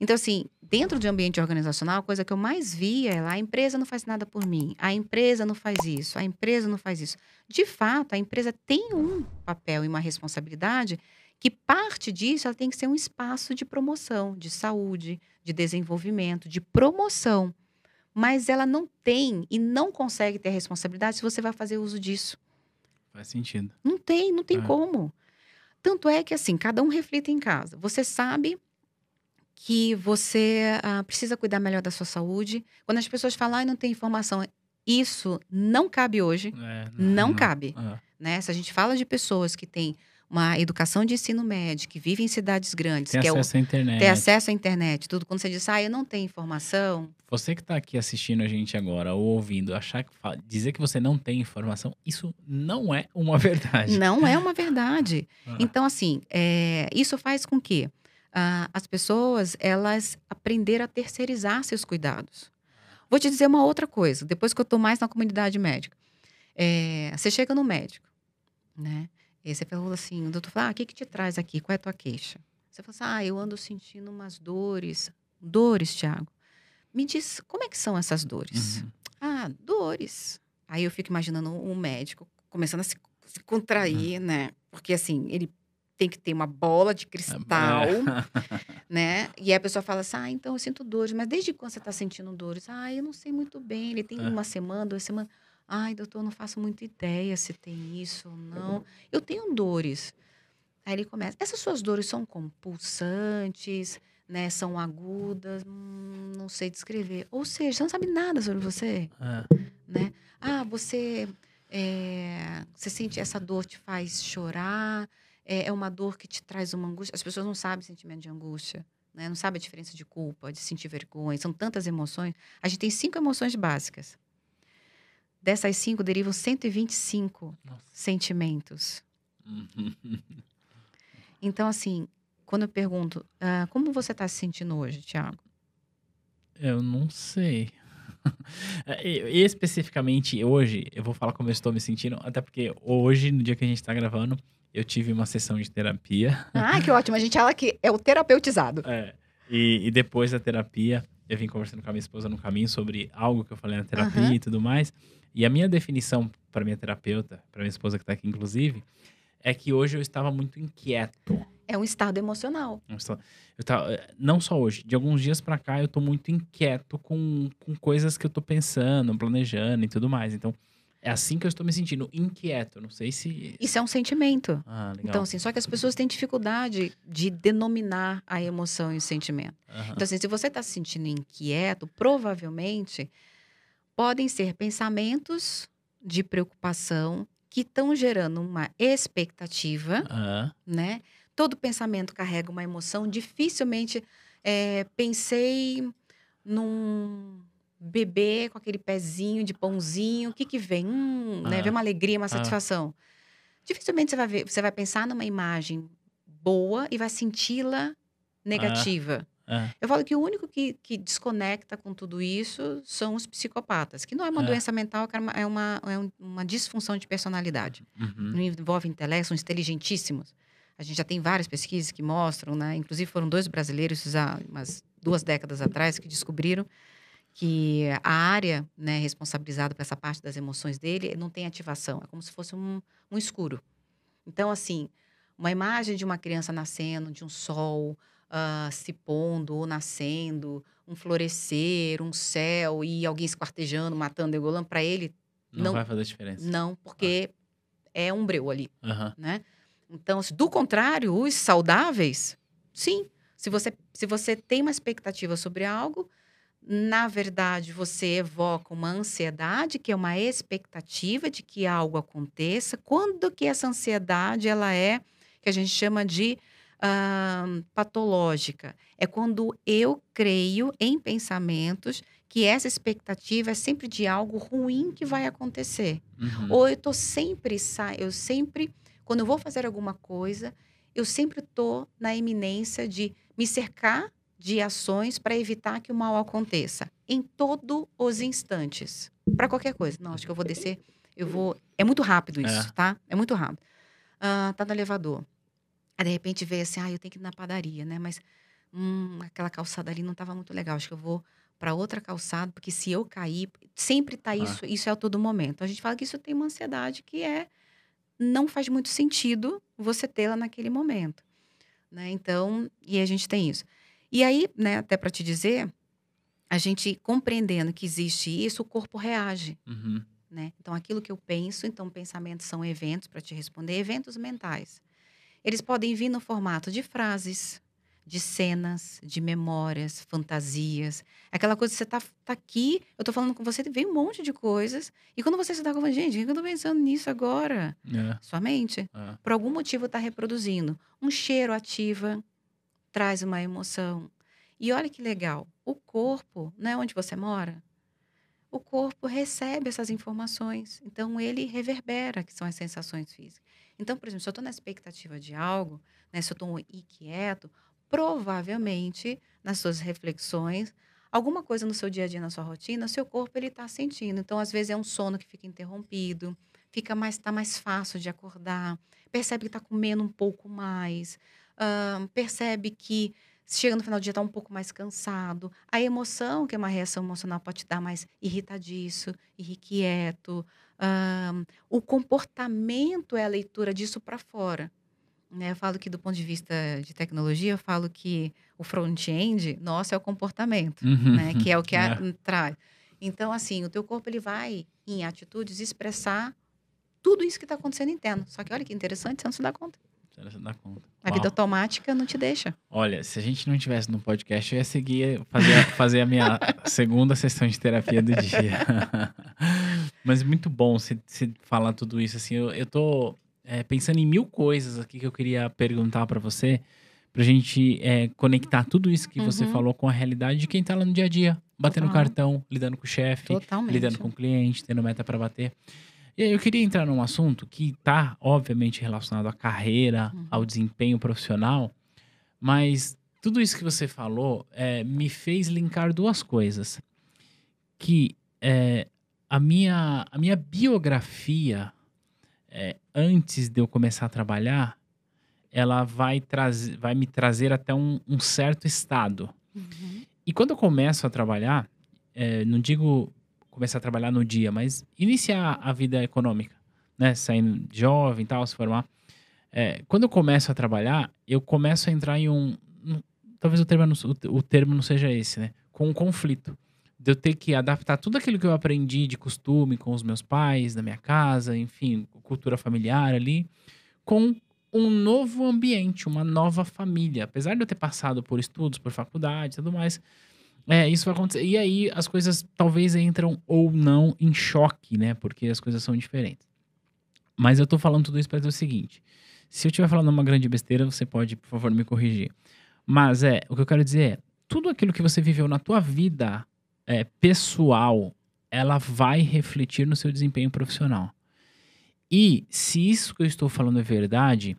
Então, assim, dentro de um ambiente organizacional, a coisa que eu mais via é lá, a empresa não faz nada por mim, a empresa não faz isso, a empresa não faz isso. De fato, a empresa tem um papel e uma responsabilidade que parte disso ela tem que ser um espaço de promoção, de saúde, de desenvolvimento, de promoção. Mas ela não tem e não consegue ter responsabilidade se você vai fazer uso disso. Faz sentido. Não tem, não tem É. como. Tanto é que, assim, cada um reflita em casa. Você sabe que você ah, precisa cuidar melhor da sua saúde. Quando as pessoas falam, ah, não tem informação, isso não cabe hoje, É, não cabe. Ah, né? Se a gente fala de pessoas que têm uma educação de ensino médio, que vivem em cidades grandes, tem que é o, acesso à internet. ter acesso à internet, tudo. Quando você diz, ah, eu não tenho informação, Você que está aqui assistindo a gente agora ou ouvindo, achar que dizer que você não tem informação, isso não é uma verdade. não é uma verdade. Ah, Então, assim, é, isso faz com que ah, as pessoas elas aprenderam a terceirizar seus cuidados. Vou te dizer uma outra coisa, depois que eu estou mais na comunidade médica. É, você chega no médico, né? E você falou assim, o doutor fala, ah, o que, que te traz aqui? Qual é a tua queixa? Você fala assim, ah, eu ando sentindo umas dores. Dores, Tiago. Me diz, como é que são essas dores? uhum. Ah, dores. Aí eu fico imaginando um médico começando a se, se contrair, né? Porque assim, ele tem que ter uma bola de cristal, É. né? E aí a pessoa fala assim: ah, então eu sinto dores, mas desde quando você tá sentindo dores? Ah, eu não sei muito bem. Ele tem É. uma semana, duas semanas. Ai, doutor, não faço muita ideia se tem isso ou não. Eu tenho dores. Aí ele começa. Essas suas dores são como pulsantes, né? São agudas, hum, não sei descrever. Ou seja, você não sabe nada sobre você Ah, né? Ah, você, é, você sente essa dor te faz chorar, é, é uma dor que te traz uma angústia. As pessoas não sabem o sentimento de angústia, né? Não sabem a diferença de culpa, de sentir vergonha. São tantas emoções. A gente tem cinco emoções básicas. Dessas cinco derivam 125 Nossa. sentimentos. Uhum. Então, assim, quando eu pergunto, ah, como você está se sentindo hoje, Tiago? Eu não sei. E- Especificamente hoje, eu vou falar como eu estou me sentindo, até porque hoje, no dia que a gente está gravando, eu tive uma sessão de terapia. Ah, que ótimo. A gente fala que é o terapeutizado. É, e, e depois da terapia, eu vim conversando com a minha esposa no caminho sobre algo que eu falei na terapia Aham. e tudo mais. E a minha definição para minha terapeuta, para minha esposa que está aqui inclusive, é que hoje eu estava muito inquieto. É um estado emocional. Estado- Eu tava, eh, não só hoje, de alguns dias pra cá eu tô muito inquieto com, com coisas que eu tô pensando, planejando e tudo mais. Então, é assim que eu estou me sentindo, inquieto. Não sei se. Isso é um sentimento. Ah, legal. Então, assim, só que as pessoas têm dificuldade de denominar a emoção e o sentimento. Aham. Então, assim, se você está se sentindo inquieto, provavelmente podem ser pensamentos de preocupação que estão gerando uma expectativa, Ah, né? Todo pensamento carrega uma emoção. Dificilmente é, pensei num bebê com aquele pezinho de pãozinho. O que que vem? Hum, né? Ah. Vem uma alegria, uma Ah. satisfação. Dificilmente você vai ver, você vai pensar numa imagem boa e vai senti-la negativa. Ah, Eu falo que o único que, que desconecta com tudo isso são os psicopatas, que não é uma É. doença mental, é uma, é é um- uma disfunção de personalidade. uhum. Não envolve intelecto, são inteligentíssimos. A gente já tem várias pesquisas que mostram, né? Inclusive foram dois brasileiros há umas duas décadas atrás que descobriram que a área né, responsabilizada por essa parte das emoções dele não tem ativação, é como se fosse um, um escuro. Então, assim, uma imagem de uma criança nascendo, de um sol ah, se pondo ou nascendo, um florescer, um céu e alguém esquartejando, matando, degolando, para ele, Não, não- vai fazer diferença. não, porque é um breu ali Aham. né? Então, do contrário, os saudáveis, sim. Se você, se você tem uma expectativa sobre algo, na verdade, você evoca uma ansiedade, que é uma expectativa de que algo aconteça. Quando que essa ansiedade, ela é, que a gente chama de ahn, patológica? É quando eu creio em pensamentos que essa expectativa é sempre de algo ruim que vai acontecer. Uhum. Ou eu tô sempre, eu sempre, quando eu vou fazer alguma coisa, eu sempre tô na iminência de me cercar de ações para evitar que o mal aconteça. Em todos os instantes. Para qualquer coisa. Não, acho que eu vou descer, eu vou. É muito rápido isso, É. tá? É muito rápido. Ah, tá no elevador. Aí, de repente, vê assim, ah, eu tenho que ir na padaria, né? Mas hum, aquela calçada ali não estava muito legal. Acho que eu vou para outra calçada, porque se eu cair, sempre tá isso, isso é a todo momento. A gente fala que isso tem uma ansiedade que é não faz muito sentido você tê-la naquele momento, né? Então, e a gente tem isso. E aí, né, até para te dizer, a gente compreendendo que existe isso, o corpo reage, Uhum. né? Então, aquilo que eu penso, então pensamentos são eventos para te responder, eventos mentais. Eles podem vir no formato de frases, de cenas, de memórias, fantasias. Aquela coisa que você tá, tá aqui, eu tô falando com você, vem um monte de coisas. E quando você se dá conta, gente, o que eu tô pensando nisso agora? É, Sua mente, é. por algum motivo, está reproduzindo. Um cheiro ativa, traz uma emoção. E olha que legal, o corpo, não é onde você mora? O corpo recebe essas informações. Então, ele reverbera, que são as sensações físicas. Então, por exemplo, se eu estou na expectativa de algo, né, se eu estou inquieto, provavelmente, nas suas reflexões, alguma coisa no seu dia a dia, na sua rotina, seu corpo ele está sentindo. Então, às vezes, é um sono que fica interrompido, fica mais, tá mais fácil de acordar, percebe que está comendo um pouco mais, percebe que chega no final do dia está um pouco mais cansado. A emoção, que é uma reação emocional, pode te dar mais irritadiço, irrequieto. ahn, o comportamento é a leitura disso para fora. Né? Eu falo que, do ponto de vista de tecnologia, eu falo que o front-end, nosso, é o comportamento Uhum. né? Que é o que É. traz. Então, assim, o teu corpo ele vai, em atitudes, expressar tudo isso que está acontecendo interno. Só que olha que interessante, você não se dá conta. Você dá conta. A Uau. vida automática não te deixa. Olha, se a gente não tivesse no podcast, eu ia seguir, fazer, a- fazer a minha segunda sessão de terapia do dia. Mas muito bom você você falar tudo isso. Assim, eu, eu tô é, pensando em mil coisas aqui que eu queria perguntar pra você, pra gente é, conectar tudo isso que você Uhum. falou com a realidade de quem tá lá no dia a dia, batendo Total. cartão, lidando com o chefe, lidando com o cliente, tendo meta para bater. E aí eu queria entrar num assunto que está, obviamente, relacionado à carreira, Uhum. ao desempenho profissional, mas tudo isso que você falou é, me fez linkar duas coisas. Que é, a, minha, a minha biografia, é, antes de eu começar a trabalhar, ela vai, trazer, vai me trazer até um- um certo estado. Uhum. E quando eu começo a trabalhar, é, não digo começar a trabalhar no dia, mas iniciar a vida econômica, né? Saindo jovem e tal, se formar. é, quando eu começo a trabalhar, eu começo a entrar em um. um- talvez o termo, não, o, termo não seja esse, né? Com um conflito. De eu ter que adaptar tudo aquilo que eu aprendi de costume com os meus pais, na minha casa, enfim, cultura familiar ali, com um novo ambiente, uma nova família. Apesar de eu ter passado por estudos, por faculdade e tudo mais, é, isso vai acontecer. E aí as coisas talvez entram ou não em choque, né? Porque as coisas são diferentes. Mas eu tô falando tudo isso para dizer o seguinte: se eu estiver falando uma grande besteira, você pode, por favor, me corrigir. Mas é, o que eu quero dizer é, tudo aquilo que você viveu na tua vida é, pessoal, ela vai refletir no seu desempenho profissional. E se isso que eu estou falando é verdade,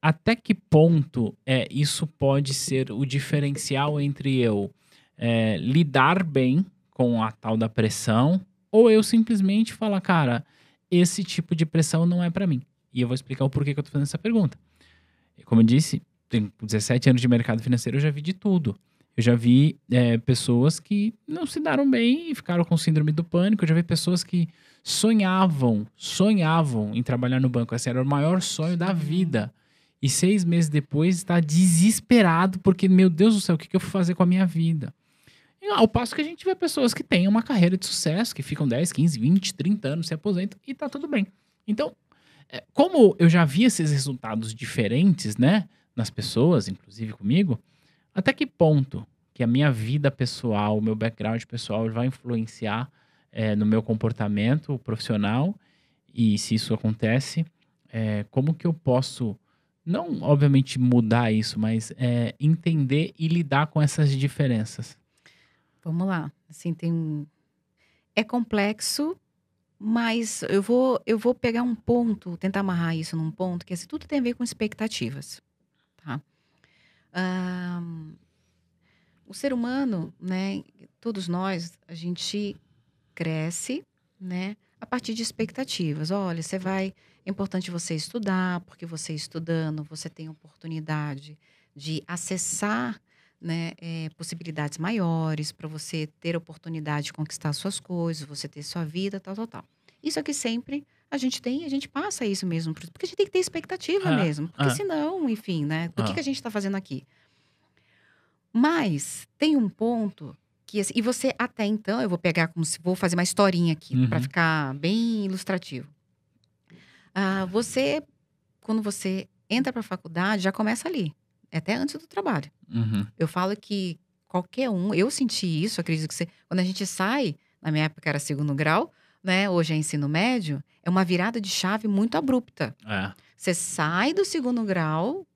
até que ponto é isso pode ser o diferencial entre eu é, lidar bem com a tal da pressão ou eu simplesmente falar, cara, esse tipo de pressão não é para mim. E eu vou explicar o porquê que eu tô fazendo essa pergunta. Como eu disse, tenho 17 anos de mercado financeiro, eu já vi de tudo. Eu já vi é, pessoas que não se deram bem e ficaram com síndrome do pânico. Eu já vi pessoas que sonhavam, sonhavam em trabalhar no banco. Esse era o maior sonho da vida. E seis meses depois está desesperado porque, meu Deus do céu, o que, que eu vou fazer com a minha vida? Ao passo que a gente vê pessoas que têm uma carreira de sucesso, que ficam 10, 15, 20, 30 anos, se aposentam e tá tudo bem. Então, é, como eu já vi esses resultados diferentes, né, nas pessoas, inclusive comigo, até que ponto que a minha vida pessoal, o meu background pessoal vai influenciar é, no meu comportamento profissional e se isso acontece, é, como que eu posso não obviamente mudar isso, mas é, entender e lidar com essas diferenças. Vamos lá. Assim, tem um... É complexo, mas eu vou, eu vou pegar um ponto, tentar amarrar isso num ponto, que assim, tudo tem a ver com expectativas. Tá? Ahn, o ser humano, né, todos nós, a gente cresce, né, a partir de expectativas. Olha, você vai, é importante você estudar, porque você estudando, você tem oportunidade de acessar, né, eh, possibilidades maiores para você ter oportunidade de conquistar suas coisas, você ter sua vida, tal, tal, tal. Isso aqui sempre a gente tem, a gente passa isso mesmo, porque a gente tem que ter expectativa Ah, mesmo, porque ah. senão, enfim, né, do que, Ah. que a gente está fazendo aqui? Mas tem um ponto que assim, e você até então, eu vou pegar como se vou fazer uma historinha aqui para Uhum. ficar bem ilustrativo. Ah, você quando você entra para a faculdade, já começa ali, é até antes do trabalho. Uhum. Eu falo que qualquer um, eu senti isso, acredito que você, quando a gente sai, na minha época era segundo grau, né? Hoje é ensino médio, é uma virada de chave muito abrupta. É. Você sai do segundo grau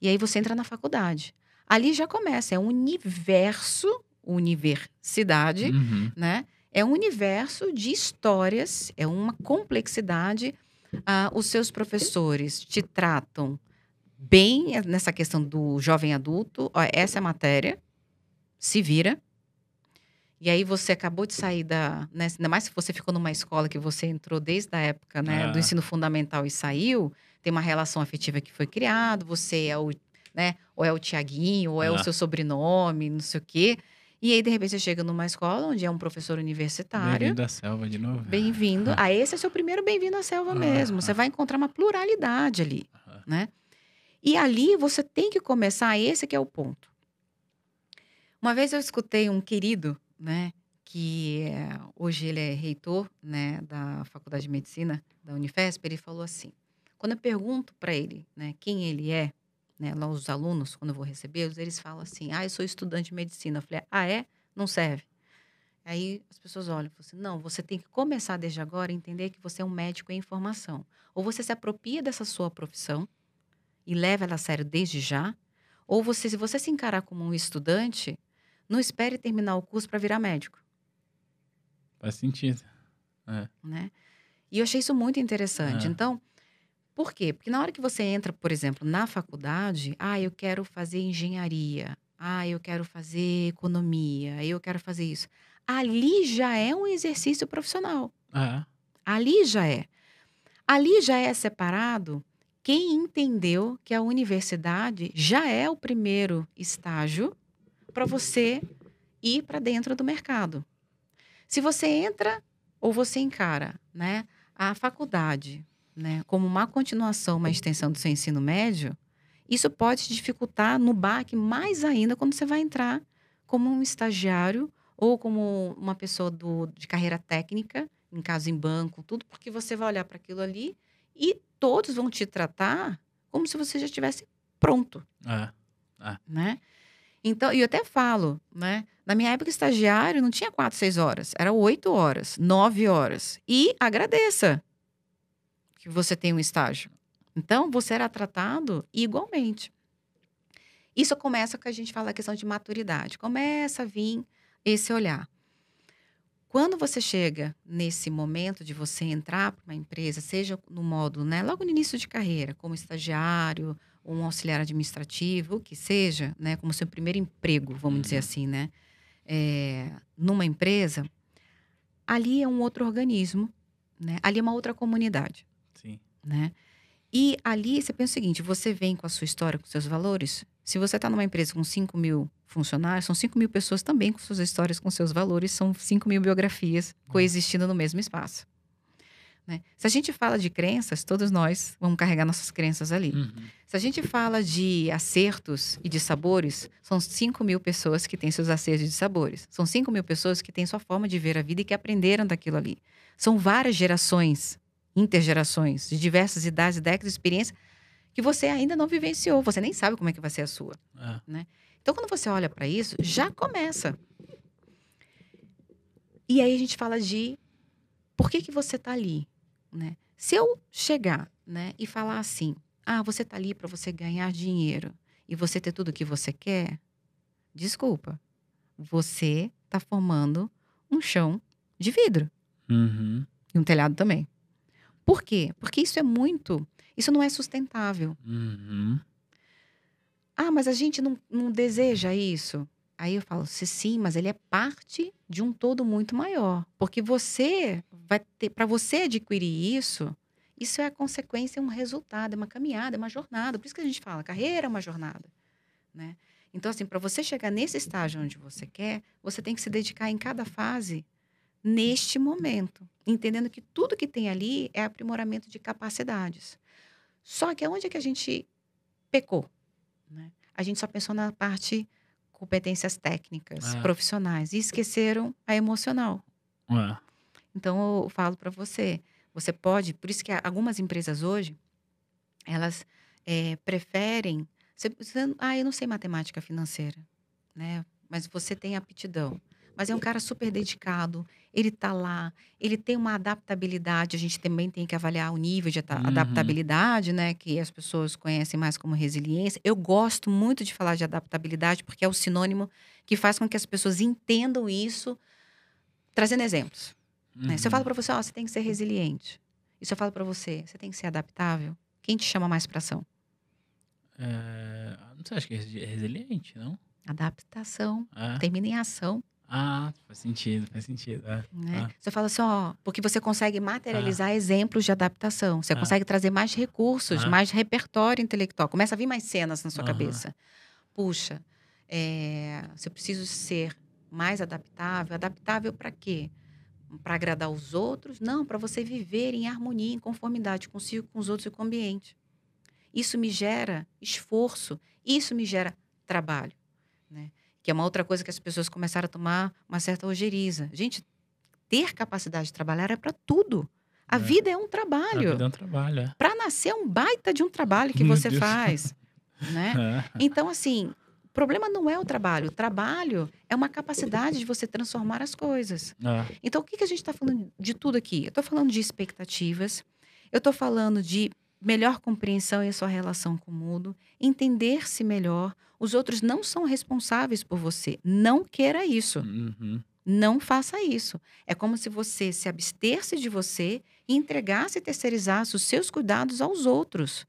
e aí você entra na faculdade. Ali já começa, é um universo, universidade, Uhum. né? É um universo de histórias, é uma complexidade. Ah, os seus professores te tratam bem nessa questão do jovem adulto. Ó, essa é a matéria, se vira. E aí você acabou de sair da. Né, ainda mais se você ficou numa escola que você entrou desde a época né, do Ah. ensino fundamental e saiu, tem uma relação afetiva que foi criada, você é o. Né, ou é o Tiaguinho, ou é o Ah. seu sobrenome, não sei o quê. E aí, de repente, você chega numa escola onde é um professor universitário. Bem-vindo à selva de novo. Bem-vindo. Ah, esse é o seu primeiro bem-vindo à selva mesmo. Você vai encontrar uma pluralidade ali, né? E ali você tem que começar, esse que é o ponto. Uma vez eu escutei um querido, né, que é- hoje ele é reitor, né, da Faculdade de Medicina da Unifesp, ele falou assim: quando eu pergunto para ele, né, quem ele é, né, lá os alunos, quando eu vou recebê-los, eles falam assim: "Ah, eu sou estudante de medicina". Eu falei: "Ah, é? Não serve". Aí as pessoas olham e falam assim: não, você tem que começar desde agora a entender que você é um médico em formação. Ou você se apropria dessa sua profissão e leva ela a sério desde já, ou você, se você se encarar como um estudante, não espere terminar o curso para virar médico, Faz sentido. né? E eu achei isso muito interessante. É. Então, por quê? Porque na hora que você entra, por exemplo, na faculdade, ah, eu quero fazer engenharia, ah, eu quero fazer economia, eu quero fazer isso. Ali já é um exercício profissional. É. Ali já é. Ali já é separado quem entendeu que a universidade já é o primeiro estágio para você ir para dentro do mercado. Se você entra ou você encara, né, a faculdade né, como uma continuação, uma extensão do seu ensino médio, isso pode te dificultar no baque mais ainda quando você vai entrar como um estagiário ou como uma pessoa do, de carreira técnica, em caso em banco, tudo, porque você vai olhar para aquilo ali e todos vão te tratar como se você já estivesse pronto, É. É. né? Então, e eu até falo, né? Na minha época, estagiário não tinha quatro, seis horas. Era oito horas, nove horas. E agradeça que você tem um estágio. Então, você era tratado igualmente. Isso começa com a gente fala a questão de maturidade. Começa a vir esse olhar. Quando você chega nesse momento de você entrar para uma empresa, seja no modo, né, logo no início de carreira, como estagiário, ou um auxiliar administrativo, o que seja, né, como seu primeiro emprego, vamos dizer Uhum. assim, né, é, numa empresa, ali é um outro organismo, né, ali é uma outra comunidade Sim. né? E ali você pensa o seguinte: você vem com a sua história, com seus valores. Se você está numa empresa com 5 mil funcionários, são 5 mil pessoas também com suas histórias, com seus valores, são 5 mil biografias coexistindo no mesmo espaço. Né? Se a gente fala de crenças, todos nós vamos carregar nossas crenças ali. Uhum. Se a gente fala de acertos e de sabores, são 5 mil pessoas que têm seus acertos e de sabores. São 5 mil pessoas que têm sua forma de ver a vida e que aprenderam daquilo ali. São várias gerações, intergerações, de diversas idades, décadas de experiência, que você ainda não vivenciou. Você nem sabe como é que vai ser a sua. É. Então, quando você olha para isso, já começa. E aí a gente fala de por que, que você está ali, né? Se eu chegar, né, e falar assim, ah, você está ali para você ganhar dinheiro e você ter tudo o que você quer, desculpa, você está formando um chão de vidro Uhum. e um telhado também. Por quê? Porque isso é muito, isso não é sustentável. Uhum. Ah, mas a gente não, não deseja isso. Aí eu falo, "Se sim, mas ele é parte de um todo muito maior. Porque você vai ter, para você adquirir isso, isso é a consequência, é um resultado, é uma caminhada, é uma jornada. Por isso que a gente fala, carreira é uma jornada. Né? Então, assim, para você chegar nesse estágio onde você quer, você tem que se dedicar em cada fase neste momento, entendendo que tudo que tem ali é aprimoramento de capacidades. Só que aonde é que a gente pecou? né? A gente só pensou na parte competências técnicas, Ah. profissionais, e esqueceram a emocional. É. Então eu falo para você, você pode, por isso que algumas empresas hoje, elas eh, preferem, você, você- ah, eu não sei matemática financeira, né? Mas você tem aptidão. Mas é um cara super dedicado, ele tá lá, ele tem uma adaptabilidade, a gente também tem que avaliar o nível de Uhum. adaptabilidade, né? Que as pessoas conhecem mais como resiliência. Eu gosto muito de falar de adaptabilidade, porque é o sinônimo que faz com que as pessoas entendam isso, trazendo exemplos. né? Se eu Uhum. falo para você, ó, você tem que ser resiliente. E se eu falo para você, você tem que ser adaptável, quem te chama mais para ação? É, não sei, acho que é é resiliente, não? Adaptação. É. Termina em ação. Ah, faz sentido, faz sentido. É. Né? Ah. Você fala assim, ó, porque você consegue materializar exemplos de adaptação. Você Ah. consegue trazer mais recursos, Ah. mais repertório intelectual. Começa a vir mais cenas na sua cabeça. Puxa, é, se eu preciso ser mais adaptável, adaptável para quê? Para agradar os outros? Não, para você viver em harmonia, em conformidade consigo, com os outros e com o ambiente. Isso me gera esforço, isso me gera trabalho? Que é uma outra coisa que as pessoas começaram a tomar uma certa ojeriza. Gente, ter capacidade de trabalhar é para tudo. A É. vida é um A trabalho. vida é um trabalho, é. Para nascer é um baita de um trabalho que Meu você Deus. faz, né? É. Então, assim, o problema não é o trabalho. O trabalho é uma capacidade de você transformar as coisas. É. Então, o que, que a gente está falando de tudo aqui? Eu estou falando de expectativas, eu estou falando de melhor compreensão em sua relação com o mundo, entender-se melhor. Os outros não são responsáveis por você. Não queira isso. Uhum. Não faça isso. É como se você se abster-se de você e entregasse e terceirizasse os seus cuidados aos outros.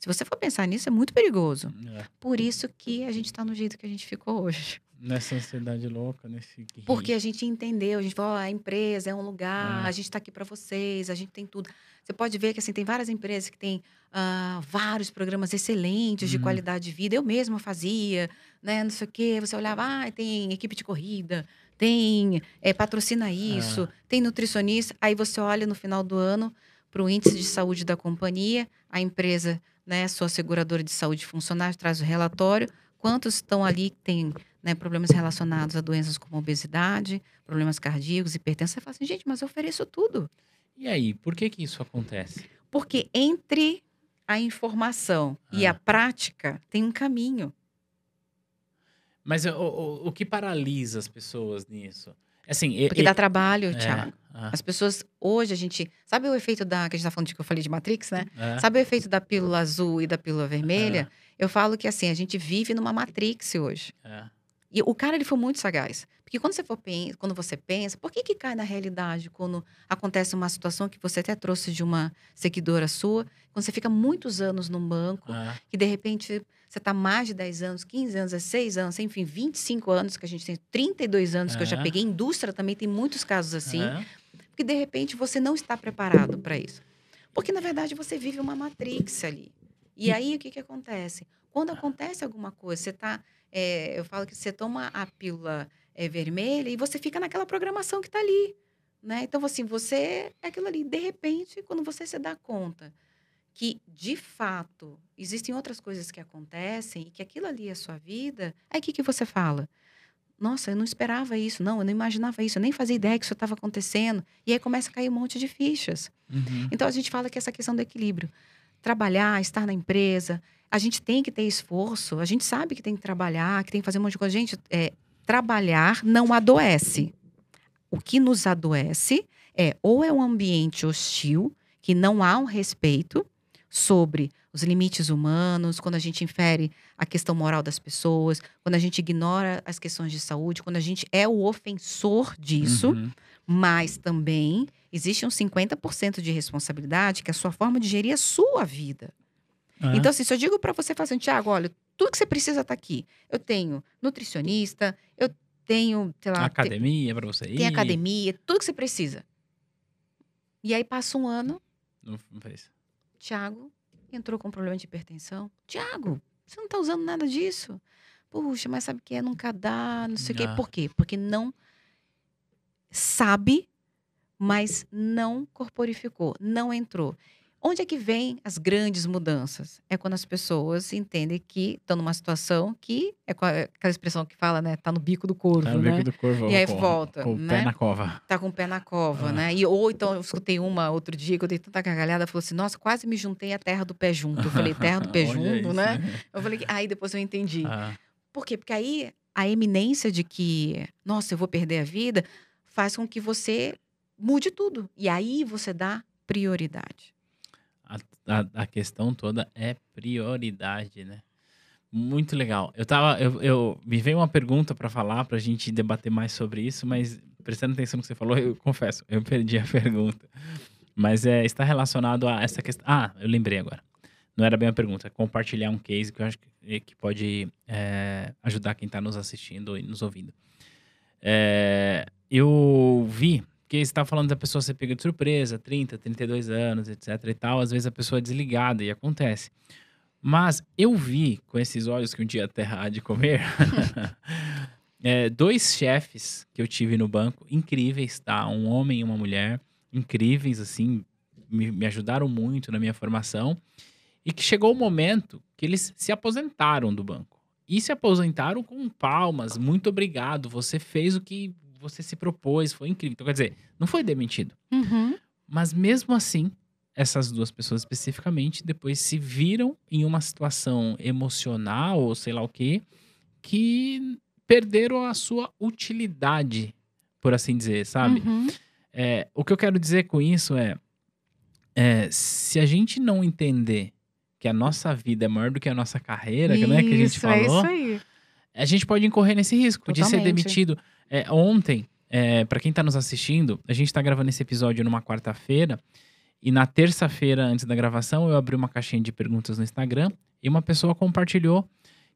Se você for pensar nisso, é muito perigoso. É. Por isso que a gente está no jeito que a gente ficou hoje. Nessa ansiedade louca, nesse. Porque a gente entendeu, a gente falou, ó, a empresa é um lugar, É. a gente está aqui para vocês, a gente tem tudo. Você pode ver que assim, tem várias empresas que têm ah, vários programas excelentes de Uhum. qualidade de vida. Eu mesma fazia, né? Não sei o quê. Você olhava, ah, tem equipe de corrida, tem eh, patrocina isso, tem nutricionista. Aí você olha no final do ano, para o índice de saúde da companhia, a empresa, né, sua seguradora de saúde funcionário traz o relatório, quantos estão ali que têm né, problemas relacionados a doenças como obesidade, problemas cardíacos, hipertensão. Você fala assim, gente, mas eu ofereço tudo. E aí, por que que isso acontece? Porque entre a informação e Ah. a prática tem um caminho. Mas o, o, o que paralisa as pessoas nisso? Assim, e- Porque e- dá trabalho, é, Thiago. ah, As pessoas, hoje, a gente. Sabe o efeito da. Que a gente tá falando de que eu falei de Matrix, né? é, Sabe o efeito da pílula azul e da pílula vermelha? Eu falo que assim, a gente vive numa Matrix hoje. é. E o cara, ele foi muito sagaz. Porque quando você, for, quando você pensa, por que, que cai na realidade quando acontece uma situação que você até trouxe de uma seguidora sua, quando você fica muitos anos num banco, Ah, que de repente você está mais de 10 anos, 15 anos, 16 anos, enfim, 25 anos, que a gente tem 32 anos que eu já É. peguei. Indústria também tem muitos casos assim, é. porque de repente você não está preparado para isso. Porque na verdade você vive uma matrix ali. E aí o que, que acontece? Quando acontece alguma coisa, você tá. É, eu falo que você toma a pílula é, vermelha e você fica naquela programação que está ali. Né? Então, assim, você é aquilo ali. De repente, quando você se dá conta que, de fato, existem outras coisas que acontecem e que aquilo ali é a sua vida, aí o que, que você fala? Nossa, eu não esperava isso, não, eu não imaginava isso, eu nem fazia ideia que isso estava acontecendo. E aí começa a cair um monte de fichas. Uhum. Então a gente fala que essa questão do equilíbrio. Trabalhar, estar na empresa, a gente tem que ter esforço, a gente sabe que tem que trabalhar, que tem que fazer um monte de coisa. Gente, é, trabalhar não adoece. O que nos adoece é ou é um ambiente hostil, que não há um respeito sobre os limites humanos, quando a gente infere a questão moral das pessoas, quando a gente ignora as questões de saúde, quando a gente é o ofensor disso. Uhum. Mas também existe um 50% de responsabilidade que é a sua forma de gerir a sua vida. Ah, Então, assim, se eu digo para você, fala assim, Tiago, olha, tudo que você precisa tá aqui. Eu tenho nutricionista, eu tenho, sei lá, academia pra você ir. tem academia, tudo que você precisa. E aí passa um ano, Não, não fez. Tiago entrou com problema de hipertensão. Tiago, você não tá usando nada disso. Puxa, mas sabe o que é? Nunca dá, não sei o quê. Por quê? Porque não sabe, mas não corporificou, não entrou. Onde é que vem as grandes mudanças? É quando as pessoas entendem que estão numa situação que é aquela expressão que fala, né? Tá no bico do corvo, Tá no né? bico do corvo. E aí com, volta, Com o né? pé na cova. tá com o pé na cova, Ah. né? E, ou então, eu escutei uma outro dia que eu dei tanta gargalhada, falou assim, nossa, quase me juntei à terra do pé junto. Eu falei, terra do pé junto, né? Eu falei, aí depois eu entendi. Ah, Por quê? Porque aí a eminência de que, nossa, eu vou perder a vida, faz com que você mude tudo. E aí você dá prioridade. A, a, a questão toda é prioridade, né? Muito legal. Eu tava. Eu, eu- me veio uma pergunta pra falar, pra gente debater mais sobre isso, mas prestando atenção no que você falou, eu confesso, eu perdi a pergunta. Mas é, está relacionado a essa questão. Ah, eu lembrei agora. Não era bem a pergunta, compartilhar um case que eu acho que, que pode é, ajudar quem está nos assistindo e nos ouvindo. É, eu vi que você estava falando da pessoa ser pega de surpresa, 30, 32 anos, etc e tal. Às vezes a pessoa é desligada e acontece. Mas eu vi com esses olhos que um dia a terra há de comer, é, dois chefes que eu tive no banco, incríveis, tá? Um homem e uma mulher, incríveis, assim, me, me ajudaram muito na minha formação. E que chegou o momento que eles se aposentaram do banco. E se aposentaram com palmas. Muito obrigado. Você fez o que você se propôs. Foi incrível. Então, quer dizer, não foi demitido. Mas mesmo assim, essas duas pessoas especificamente depois se viram em uma situação emocional ou sei lá o quê, que perderam a sua utilidade, por assim dizer, sabe? Uhum. É, o que eu quero dizer com isso é, é, se a gente não entender que a nossa vida é maior do que a nossa carreira, que não é que a gente Isso, é falou, isso aí. a gente pode incorrer nesse risco de ser Totalmente. demitido. É, ontem, é, para quem tá nos assistindo, a gente tá gravando esse episódio numa quarta-feira. E na terça-feira, antes da gravação, eu abri uma caixinha de perguntas no Instagram e uma pessoa compartilhou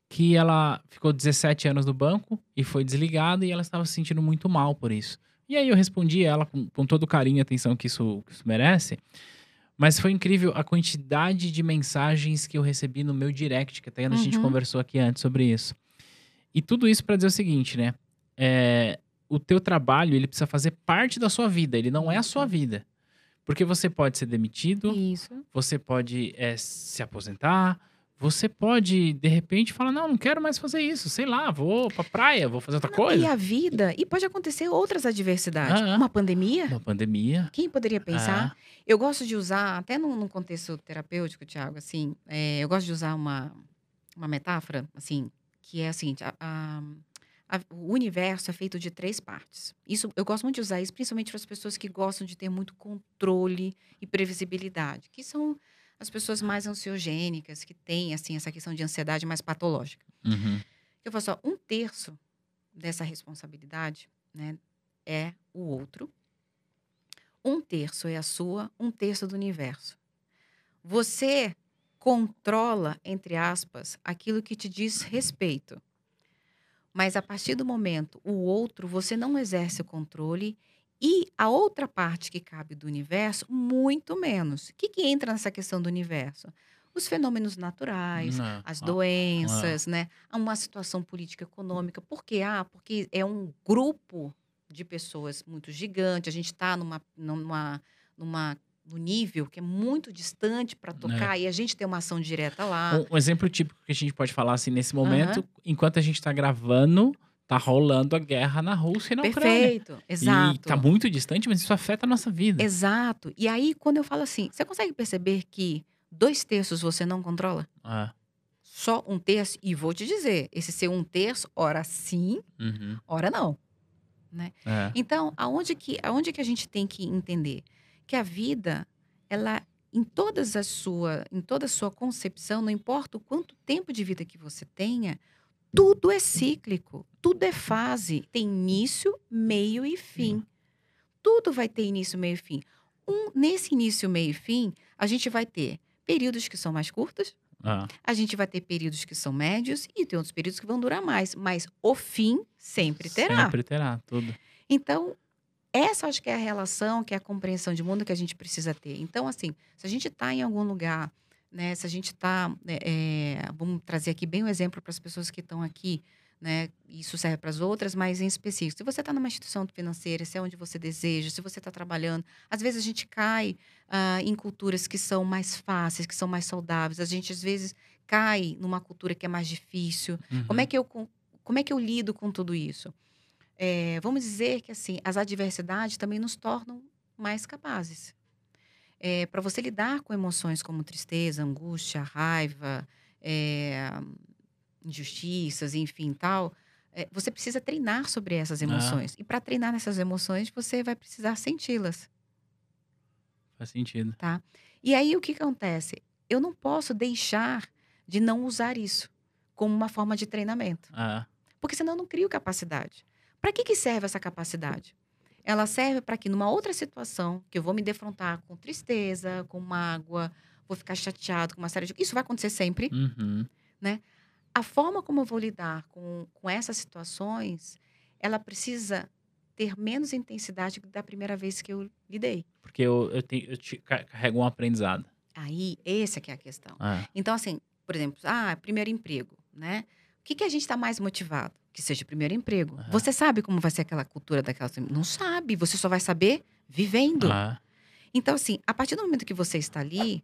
que ela ficou 17 anos no banco e foi desligada e ela estava se sentindo muito mal por isso. E aí eu respondi ela com, com todo o carinho e atenção que isso, que isso merece. Mas foi incrível a quantidade de mensagens que eu recebi no meu direct, que até a gente Uhum. conversou aqui antes sobre isso. E tudo isso para dizer o seguinte, né? É, o teu trabalho, ele precisa fazer parte da sua vida, ele não é a sua vida. Porque você pode ser demitido, Isso. você pode é, se aposentar, você pode, de repente, falar: não, não quero mais fazer isso, sei lá, vou pra praia, vou fazer outra E coisa. a vida, e pode acontecer outras adversidades. Ah. Uma pandemia, Uma pandemia. quem poderia pensar? Ah, Eu gosto de usar, até num, num contexto terapêutico, Tiago, assim, é, eu gosto de usar uma, uma metáfora, assim, que é a seguinte: a- a- a- o universo é feito de três partes. Isso, eu gosto muito de usar isso, principalmente para as pessoas que gostam de ter muito controle e previsibilidade, que são as pessoas mais ansiogênicas, que têm, assim, essa questão de ansiedade mais patológica. uhum. Eu falo só, um terço dessa responsabilidade, né, é o outro. Um terço é a sua, um terço do universo. Você controla, entre aspas, aquilo que te diz respeito. Mas a partir do momento, o outro, você não exerce o controle e a outra parte que cabe do universo, muito menos. O que, que entra nessa questão do universo? Os fenômenos naturais, Não, as ó, doenças, né? Uma situação política econômica. Por quê? Ah, porque é um grupo de pessoas muito gigante. A gente está numa, numa, numa, num nível que é muito distante para tocar e a gente tem uma ação direta lá. Um, um exemplo típico que a gente pode falar assim nesse momento, enquanto a gente tá gravando, tá rolando a guerra na Rússia e na Ucrânia. Perfeito, exato. E tá muito distante, mas isso afeta a nossa vida. Exato. E aí, quando eu falo assim, você consegue perceber que dois terços você não controla? Ah, Só um terço? E vou te dizer, esse ser um terço, ora sim, uhum, ora não. é. Então, aonde que, aonde que a gente tem que entender? Que a vida, ela, em, todas a sua, em toda a sua concepção, não importa o quanto tempo de vida que você tenha, tudo é cíclico, tudo é fase. Tem início, meio e fim. Tudo vai ter início, meio e fim. Um, nesse início, meio e fim, a gente vai ter períodos que são mais curtos, Ah, a gente vai ter períodos que são médios e tem outros períodos que vão durar mais. Mas o fim sempre terá. Sempre terá, tudo. Então, essa acho que é a relação, que é a compreensão de mundo que a gente precisa ter. Então, assim, se a gente está em algum lugar, né? Se a gente está, vamos trazer aqui bem o exemplo para as pessoas que estão aqui, né? Isso serve para as outras, mas em específico. Se você está numa instituição financeira, se é onde você deseja, se você está trabalhando, às vezes a gente cai ah, em culturas que são mais fáceis, que são mais saudáveis. A gente às vezes cai numa cultura que é mais difícil. Como é que eu com- como é que eu lido com tudo isso? É, vamos dizer que assim as adversidades também nos tornam mais capazes. Para você lidar com emoções como tristeza, angústia, raiva, é, injustiças, enfim, tal, é, você precisa treinar sobre essas emoções. E para treinar nessas emoções, você vai precisar senti-las. Faz sentido. E aí o que acontece? Eu não posso deixar de não usar isso como uma forma de treinamento. Ah, Porque senão eu não crio capacidade. Para que, que serve essa capacidade? Ela serve para que numa outra situação, que eu vou me defrontar com tristeza, com mágoa, vou ficar chateado com uma série de... Isso vai acontecer sempre. uhum. A forma como eu vou lidar com, com essas situações, ela precisa ter menos intensidade da primeira vez que eu lidei. Porque eu, eu, tenho, eu te- ca- carrego um aprendizado. Aí, essa que é a questão. Ah, Então, assim, por exemplo, ah, primeiro emprego, né? O que, que a gente está mais motivado? Que seja o primeiro emprego. Aham. Você sabe como vai ser aquela cultura daquela... Não sabe, você só vai saber vivendo. ah, Então, assim, a partir do momento que você está ali,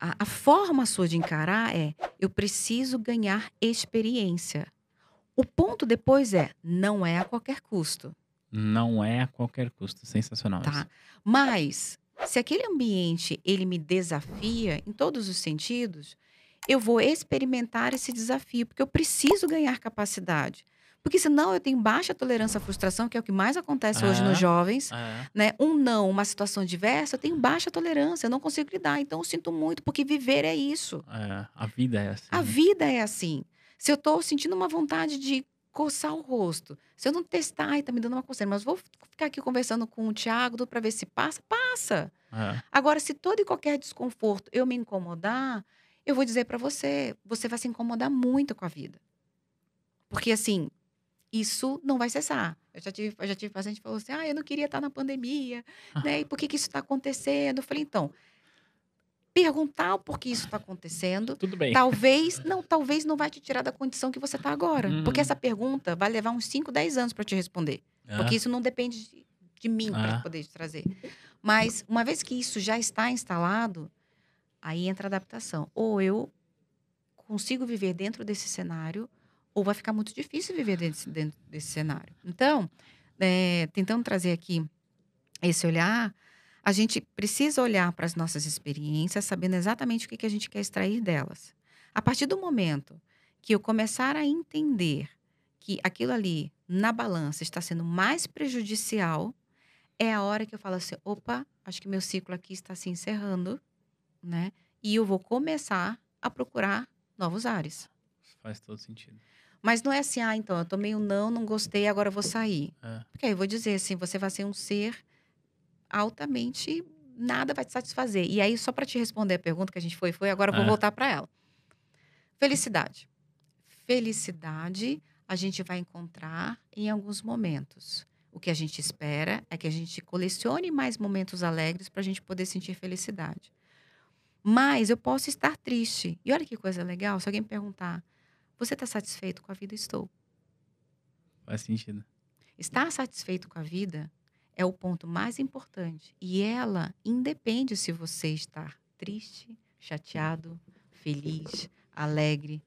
a, a forma sua de encarar é: eu preciso ganhar experiência. O ponto depois é: não é a qualquer custo, não é a qualquer custo. Sensacional tá? isso. Mas, se aquele ambiente ele me desafia em todos os sentidos, eu vou experimentar esse desafio, porque eu preciso ganhar capacidade. Porque senão eu tenho baixa tolerância à frustração, que é o que mais acontece hoje nos jovens. Ah, né? Um não, uma situação diversa, eu tenho baixa tolerância, eu não consigo lidar. Então eu sinto muito, porque viver é isso. é, a vida é assim. A né? vida é assim. Se eu tô sentindo uma vontade de coçar o rosto, se eu não testar, ai, tá me dando uma coceira, mas vou ficar aqui conversando com o Thiago para ver se passa, passa. Ah, Agora, se todo e qualquer desconforto eu me incomodar, eu vou dizer para você, você vai se incomodar muito com a vida. Porque assim, isso não vai cessar. Eu já tive, eu já tive paciente que falou assim: ah, eu não queria estar na pandemia, né? E por que, que isso está acontecendo? Eu falei, então, perguntar o porquê isso está acontecendo. tudo bem. Talvez, não, talvez não vai te tirar da condição que você está agora. Porque Uhum. essa pergunta vai levar uns 5, 10 anos para te responder. Ah, Porque isso não depende de, de mim para Ah. poder te trazer. Mas uma vez que isso já está instalado, aí entra a adaptação. Ou eu consigo viver dentro desse cenário, ou vai ficar muito difícil viver dentro, dentro desse cenário. Então, é, tentando trazer aqui esse olhar, a gente precisa olhar para as nossas experiências, sabendo exatamente o que, que a gente quer extrair delas. A partir do momento que eu começar a entender que aquilo ali na balança está sendo mais prejudicial, é a hora que eu falo assim: opa, acho que meu ciclo aqui está se encerrando, né? E eu vou começar a procurar novos ares. Faz todo sentido. Mas não é assim, ah, então, eu tomei um não, não gostei, agora eu vou sair. É. Porque aí eu vou dizer assim, você vai ser um ser altamente, nada vai te satisfazer. E aí, só para te responder a pergunta que a gente foi, foi, agora eu vou Ah. voltar para ela. Felicidade. Felicidade a gente vai encontrar em alguns momentos. O que a gente espera é que a gente colecione mais momentos alegres para a gente poder sentir felicidade. Mas eu posso estar triste. E olha que coisa legal, se alguém me perguntar, você está satisfeito com a vida? Estou. Faz sentido. Estar satisfeito com a vida é o ponto mais importante. E ela independe se você está triste, chateado, feliz, alegre.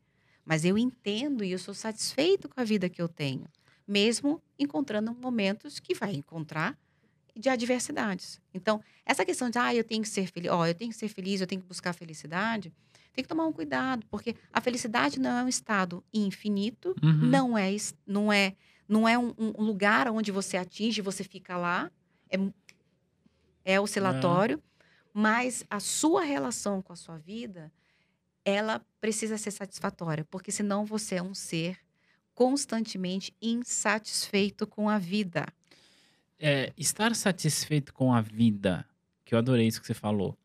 Mas eu entendo e eu sou satisfeito com a vida que eu tenho, mesmo encontrando momentos que vai encontrar de adversidades. Então, essa questão de, ah, eu tenho que ser feliz, ó, eu tenho que ser feliz, eu tenho que buscar felicidade, tem que tomar um cuidado, porque a felicidade não é um estado infinito, Uhum. não é, não é, não é um, um lugar onde você atinge você fica lá. É, é oscilatório. Mas a sua relação com a sua vida, ela precisa ser satisfatória. Porque senão você é um ser constantemente insatisfeito com a vida. É, estar satisfeito com a vida, que eu adorei isso que você falou,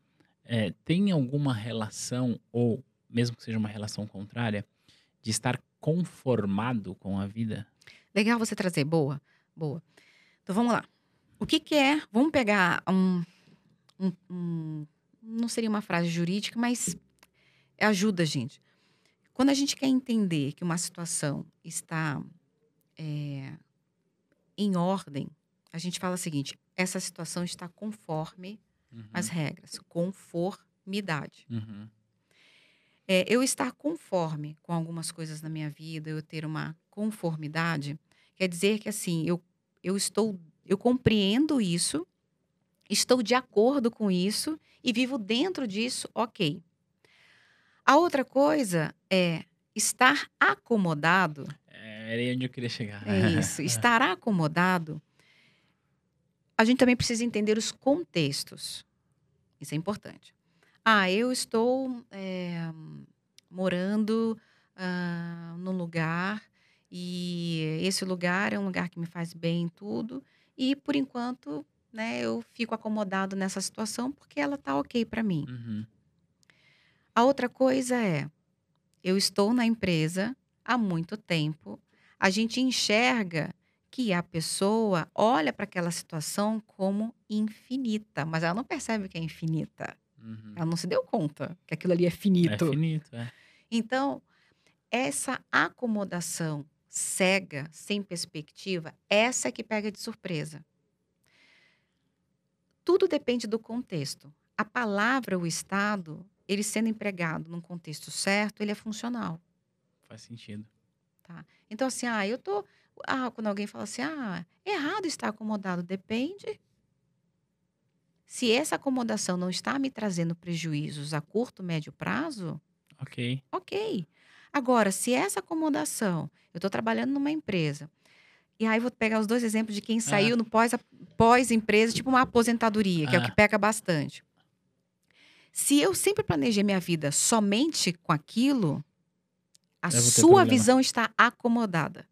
é, tem alguma relação, ou mesmo que seja uma relação contrária, de estar conformado com a vida? Legal você trazer. Boa, boa. Então vamos lá. O que, que é? Vamos pegar um, um- um- Não seria uma frase jurídica, mas ajuda a gente. Quando a gente quer entender que uma situação está é, em ordem, a gente fala o seguinte: essa situação está conforme Uhum. as regras, conformidade. Uhum. É, eu estar conforme com algumas coisas na minha vida, eu ter uma conformidade, quer dizer que assim, eu, eu estou, eu compreendo isso, estou de acordo com isso e vivo dentro disso, ok. A outra coisa é estar acomodado É, era aí onde eu queria chegar. é isso. Estar acomodado. A gente também precisa entender os contextos. Isso é importante. Ah, eu estou é, morando ah, num lugar e esse lugar é um lugar que me faz bem em tudo e por enquanto, né, eu fico acomodado nessa situação porque ela tá ok para mim. Uhum. A outra coisa é, eu estou na empresa há muito tempo, a gente enxerga que a pessoa olha para aquela situação como infinita, mas ela não percebe que é infinita. Uhum. Ela não se deu conta que aquilo ali é É finito. finito, é. Então, essa acomodação cega, sem perspectiva, essa é que pega de surpresa. Tudo depende do contexto. A palavra, o estado, ele sendo empregado num contexto certo, ele é funcional. Faz sentido. Então, assim, ah, eu tô. Ah, quando alguém fala assim, ah, errado estar acomodado, depende. Se essa acomodação não está me trazendo prejuízos a curto, médio prazo, Ok. Ok. Agora, se essa acomodação, eu estou trabalhando numa empresa, e aí vou pegar os dois exemplos de quem saiu no pós- pós-empresa, tipo uma aposentadoria, que é o que Ah. pega bastante. Se eu sempre planejei minha vida somente com aquilo, a sua visão está acomodada.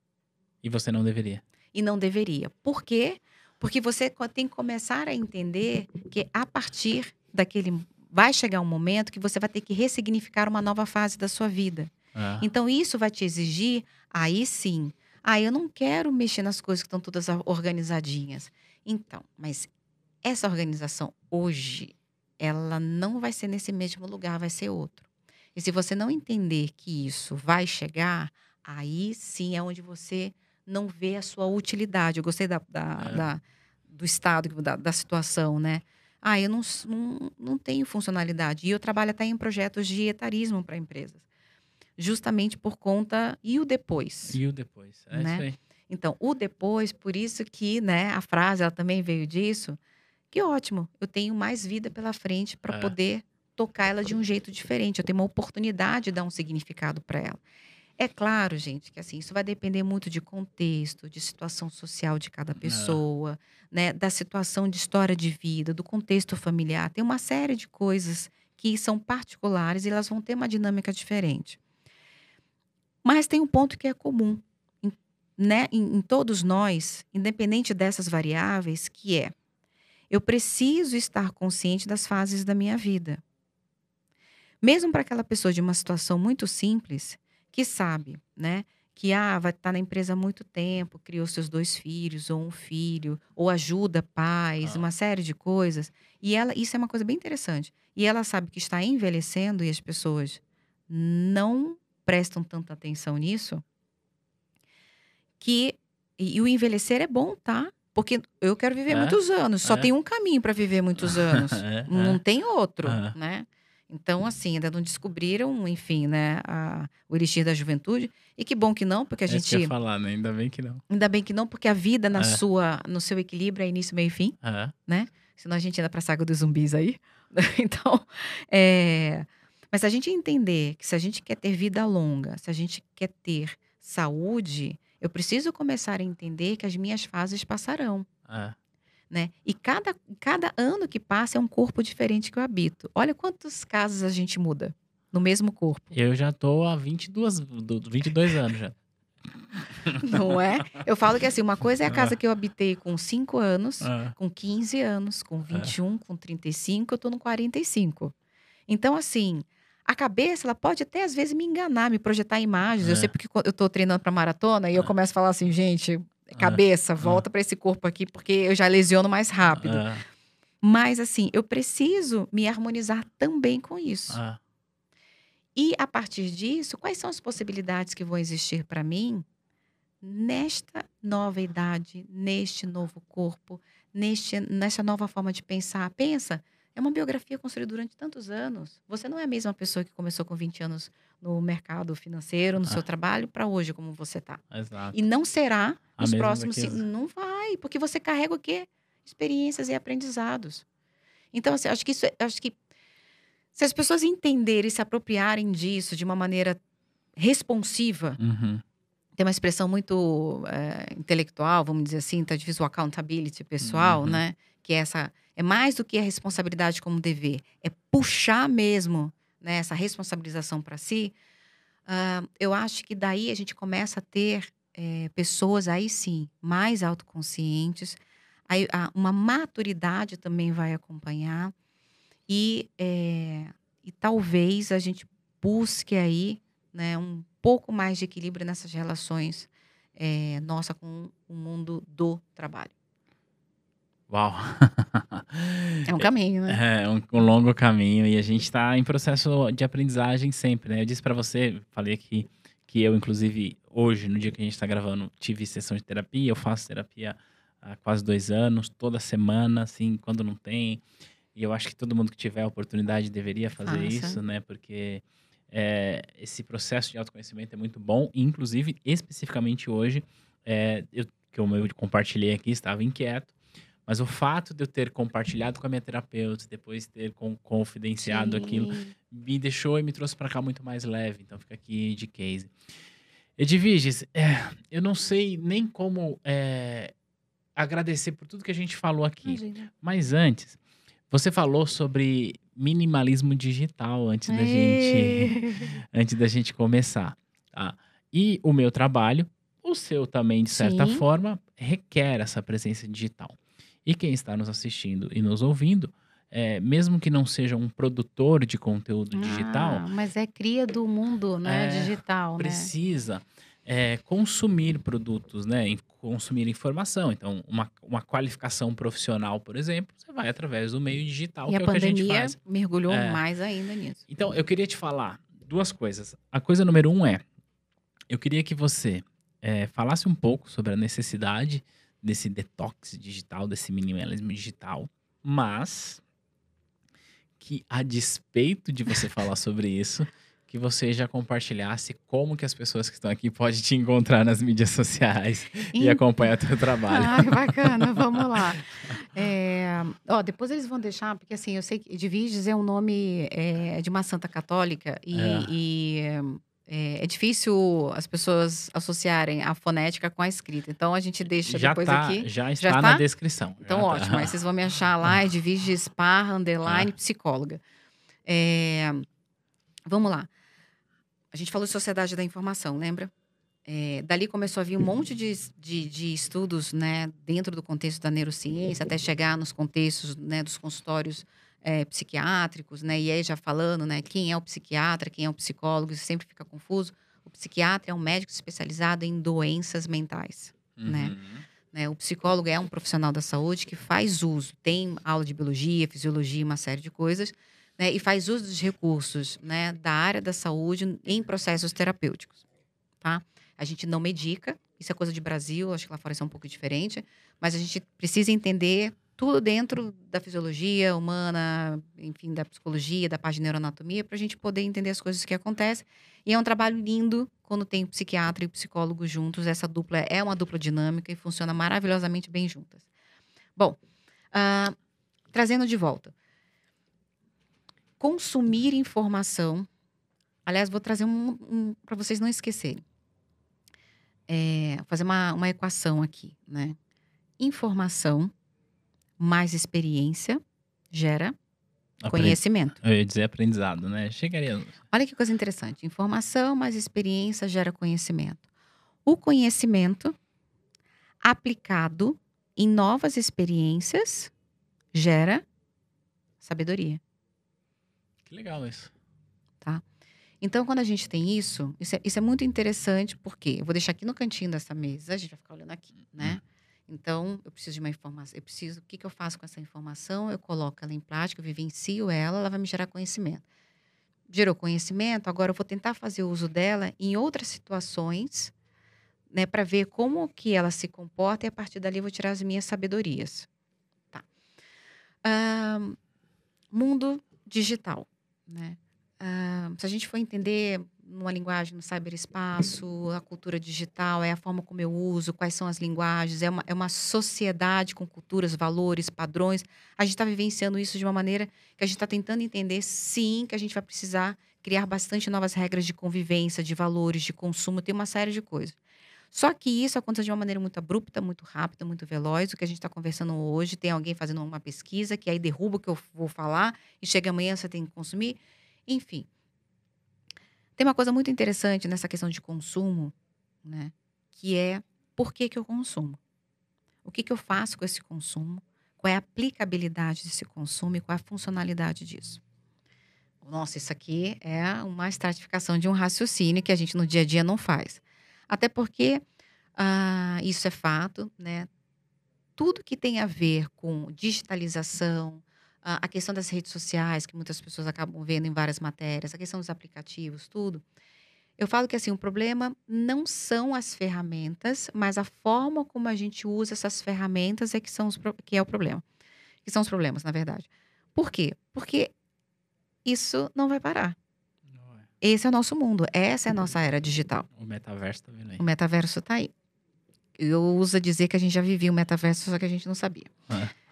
E você não deveria. E não deveria. Por quê? Porque você tem que começar a entender que a partir daquele. Vai chegar um momento que você vai ter que ressignificar uma nova fase da sua vida. Ah, Então, isso vai te exigir, aí sim. Ah, eu não quero mexer nas coisas que estão todas organizadinhas. Então, mas essa organização hoje, ela não vai ser nesse mesmo lugar, vai ser outro. E se você não entender que isso vai chegar, aí sim é onde você não vê a sua utilidade. Eu gostei da, da- É. da- do estado, da, da situação, né? Ah, eu não, não, não tenho funcionalidade. E eu trabalho até em projetos de etarismo para empresas. Justamente por conta. E o depois? E o depois. É Né? isso aí. Então, o depois, por isso que né, a frase ela também veio disso. Que ótimo, eu tenho mais vida pela frente para É. poder tocar ela de um jeito diferente. Eu tenho uma oportunidade de dar um significado para ela. É claro, gente, que assim, isso vai depender muito de contexto, de situação social de cada pessoa, né, da situação de história de vida, do contexto familiar. Tem uma série de coisas que são particulares e elas vão ter uma dinâmica diferente. Mas tem um ponto que é comum em, né, em, em todos nós, independente dessas variáveis, que é eu preciso estar consciente das fases da minha vida. Mesmo para aquela pessoa de uma situação muito simples, que sabe, né, que ah, vai estar na empresa há muito tempo, criou seus dois filhos ou um filho, ou ajuda pais, Ah. uma série de coisas. E ela, isso é uma coisa bem interessante. E ela sabe que está envelhecendo e as pessoas não prestam tanta atenção nisso, que e, e o envelhecer é bom, tá? Porque eu quero viver É? muitos anos, só É? tem um caminho para viver muitos anos. É, Não é. tem outro, É. né? Então, assim, ainda não descobriram, enfim, né, a- o elixir da juventude. E que bom que não, porque a É isso que eu gente. falar, né? Ainda bem que não. Ainda bem que não, porque a vida na É. sua, no seu equilíbrio é início, meio e fim. É. Senão a gente anda pra saga dos zumbis aí. Então, é... Mas se a gente entender que se a gente quer ter vida longa, se a gente quer ter saúde, eu preciso começar a entender que as minhas fases passarão, É. né? E cada, cada ano que passa é um corpo diferente que eu habito. Olha quantos casos a gente muda no mesmo corpo, Eu já tô há 22, do- 22 anos já. não é? Eu falo que assim, uma coisa é a casa Ah. que eu habitei com 5 anos, É. com 15 anos, com 21, com 35, eu tô no 45. Então, assim, a cabeça, ela pode até às vezes me enganar, me projetar imagens. Eu É. sei porque eu tô treinando pra maratona e eu É. começo a falar assim, gente, cabeça, volta pra esse corpo aqui, porque eu já lesiono mais rápido. É. Mas, assim, eu preciso me harmonizar também com isso. É. E a partir disso, quais são as possibilidades que vão existir para mim nesta nova idade, neste novo corpo, neste, nessa nova forma de pensar? Pensa, é uma biografia construída durante tantos anos. Você não é a mesma pessoa que começou com 20 anos no mercado financeiro, no Ah. seu trabalho, para hoje como você está. Exato. E não será A nos próximos. cin- Não vai, porque você carrega o quê? Experiências e aprendizados. Então, assim, acho que isso, é- acho que se as pessoas entenderem e se apropriarem disso de uma maneira responsiva, Uhum. tem uma expressão muito eh, intelectual, vamos dizer assim, tá difícil o accountability pessoal, Uhum. né? Que é essa é mais do que a responsabilidade como dever, é puxar mesmo né, essa responsabilização para si. Ah, eu acho que daí a gente começa a ter eh, pessoas aí sim mais autoconscientes, aí a- uma maturidade também vai acompanhar e eh, e talvez a gente busque aí né, um pouco mais de equilíbrio nessas relações eh, nossa com o mundo do trabalho. Uau. É um caminho, né? É um, um longo caminho e a gente está em processo de aprendizagem sempre, né? Eu disse para você, falei que, que eu, inclusive, hoje, no dia que a gente está gravando, tive sessão de terapia. Eu faço terapia há quase dois anos, toda semana, assim, quando não tem. E eu acho que todo mundo que tiver a oportunidade deveria fazer isso, né? Porque é, esse processo de autoconhecimento é muito bom. E, inclusive, especificamente hoje, é, eu, que eu eu compartilhei aqui, estava inquieto. Mas o fato de eu ter compartilhado com a minha terapeuta, depois ter com, confidenciado aquilo, Sim. me deixou e me trouxe para cá muito mais leve. Então fica aqui de case. Edviges, é, eu não sei nem como é, agradecer por tudo que a gente falou aqui. Imagina. Mas antes, você falou sobre minimalismo digital antes da gente antes da gente começar. Tá? E o meu trabalho, o seu também, de certa Sim. forma, requer essa presença digital. E quem está nos assistindo e nos ouvindo, é, mesmo que não seja um produtor de conteúdo digital, Ah, mas é cria do mundo, né? É, digital, né? precisa é, consumir produtos, né? Consumir informação. Então, uma, uma qualificação profissional, por exemplo, você vai através do meio digital, E que a é o que a gente pandemia faz. mergulhou É. mais ainda nisso. Então, eu queria te falar duas coisas. A coisa número um é, eu queria que você eh, falasse um pouco sobre a necessidade desse detox digital, desse minimalismo digital, mas que, a despeito de você falar sobre isso, que você já compartilhasse como que as pessoas que estão aqui podem te encontrar nas mídias sociais e, e acompanhar teu trabalho. Ah, bacana, vamos lá. É, ó, depois eles vão deixar, porque assim, eu sei que Edviges é um nome é, de uma santa católica e, é. e é, é, difícil as pessoas associarem a fonética com a escrita. Então a gente deixa já depois tá, aqui. Já está já na tá? descrição. Então tá. ótimo. Tá. Aí vocês vão me achar lá, Edviges Parra, underline, psicóloga. É, vamos lá. A gente falou de sociedade da informação, lembra? É, dali começou a vir um monte de, de, de, estudos né, dentro do contexto da neurociência, até chegar nos contextos né, dos consultórios é, psiquiátricos, né, e aí já falando né, quem é o psiquiatra, quem é o psicólogo, isso sempre fica confuso. O psiquiatra é um médico especializado em doenças mentais. Né? Uhum. Né? Né, o psicólogo é um profissional da saúde que faz uso, tem aula de biologia, fisiologia, uma série de coisas, né, e faz uso dos recursos né, da área da saúde em processos terapêuticos. Tá? A gente não medica, isso é coisa de Brasil, acho que lá fora isso é um pouco diferente, mas a gente precisa entender tudo dentro da fisiologia humana, enfim, da psicologia, da parte de neuroanatomia, para a gente poder entender as coisas que acontecem. E é um trabalho lindo quando tem psiquiatra e psicólogo juntos. Essa dupla é uma dupla dinâmica e funciona maravilhosamente bem juntas. Bom, uh, trazendo de volta consumir informação. Aliás, vou trazer um, um para vocês não esquecerem. É, fazer uma, uma equação aqui, né? Informação mais experiência gera conhecimento. Eu ia dizer aprendizado, né? Chegaria. Olha que coisa interessante. Informação mais experiência gera conhecimento. O conhecimento aplicado em novas experiências gera sabedoria. Que legal isso. Tá? Então, quando a gente tem isso, isso é, isso é muito interessante, porque eu vou deixar aqui no cantinho dessa mesa, a gente vai ficar olhando aqui, né? Hum. Então, eu preciso de uma informação, eu preciso, o que, que eu faço com essa informação? Eu coloco ela em prática, eu vivencio ela, ela vai me gerar conhecimento. Gerou conhecimento, agora eu vou tentar fazer uso dela em outras situações, né, para ver como que ela se comporta e a partir dali eu vou tirar as minhas sabedorias. Tá. mundo digital. Né? Se a gente for entender numa linguagem no cyberespaço, a cultura digital, é a forma como eu uso, quais são as linguagens, é uma, é uma sociedade com culturas, valores, padrões. A gente está vivenciando isso de uma maneira que a gente está tentando entender, sim, que a gente vai precisar criar bastante novas regras de convivência, de valores, de consumo, tem uma série de coisas. Só que isso acontece de uma maneira muito abrupta, muito rápida, muito veloz. O que a gente está conversando hoje, tem alguém fazendo uma pesquisa que aí derruba o que eu vou falar e chega amanhã você tem que consumir. Enfim. Tem uma coisa muito interessante nessa questão de consumo, né? Que é por que, que eu consumo? O que, que eu faço com esse consumo? Qual é a aplicabilidade desse consumo e qual é a funcionalidade disso? Nossa, isso aqui é uma estratificação de um raciocínio que a gente no dia a dia não faz. Até porque ah, isso é fato, né? Tudo que tem a ver com digitalização, a questão das redes sociais, que muitas pessoas acabam vendo em várias matérias, a questão dos aplicativos, tudo. Eu falo que assim, o problema não são as ferramentas, mas a forma como a gente usa essas ferramentas é que, são os, que é o problema. Que são os problemas, na verdade. Por quê? Porque isso não vai parar. Esse é o nosso mundo, essa é a nossa era digital. O metaverso tá vindo aí. O metaverso tá aí. Eu uso dizer que a gente já vivia o metaverso, só que a gente não sabia. É.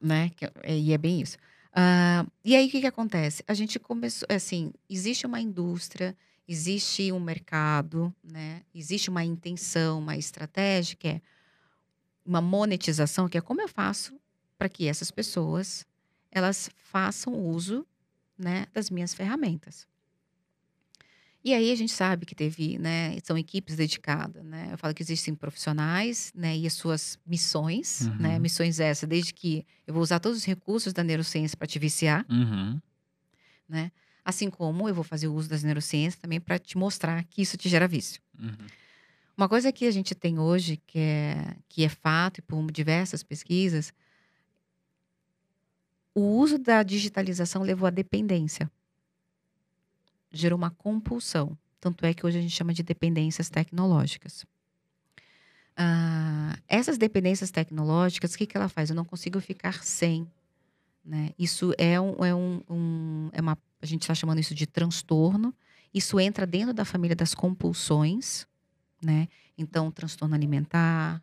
Né? É, e é bem isso. Uh, e aí, o que, que acontece? A gente começou, assim, existe uma indústria, existe um mercado, né? Existe uma intenção, uma estratégia, que é uma monetização, que é como eu faço para que essas pessoas, elas façam uso, né, das minhas ferramentas. E aí a gente sabe que teve, né, são equipes dedicadas, né? Eu falo que existem profissionais, né, e as suas missões, né, uhum. né? Missões essas, desde que eu vou usar todos os recursos da neurociência para te viciar, uhum. né? Assim como eu vou fazer o uso das neurociências também para te mostrar que isso te gera vício. Uhum. Uma coisa que a gente tem hoje, que é, que é fato, e por diversas pesquisas, o uso da digitalização levou à dependência gerou uma compulsão. Tanto é que hoje a gente chama de dependências tecnológicas. Ah, essas dependências tecnológicas, o que, que ela faz? Eu não consigo ficar sem. Né? Isso é, um, é, um, um é uma. A gente está chamando isso de transtorno. Isso entra dentro da família das compulsões, né? Então, transtorno alimentar,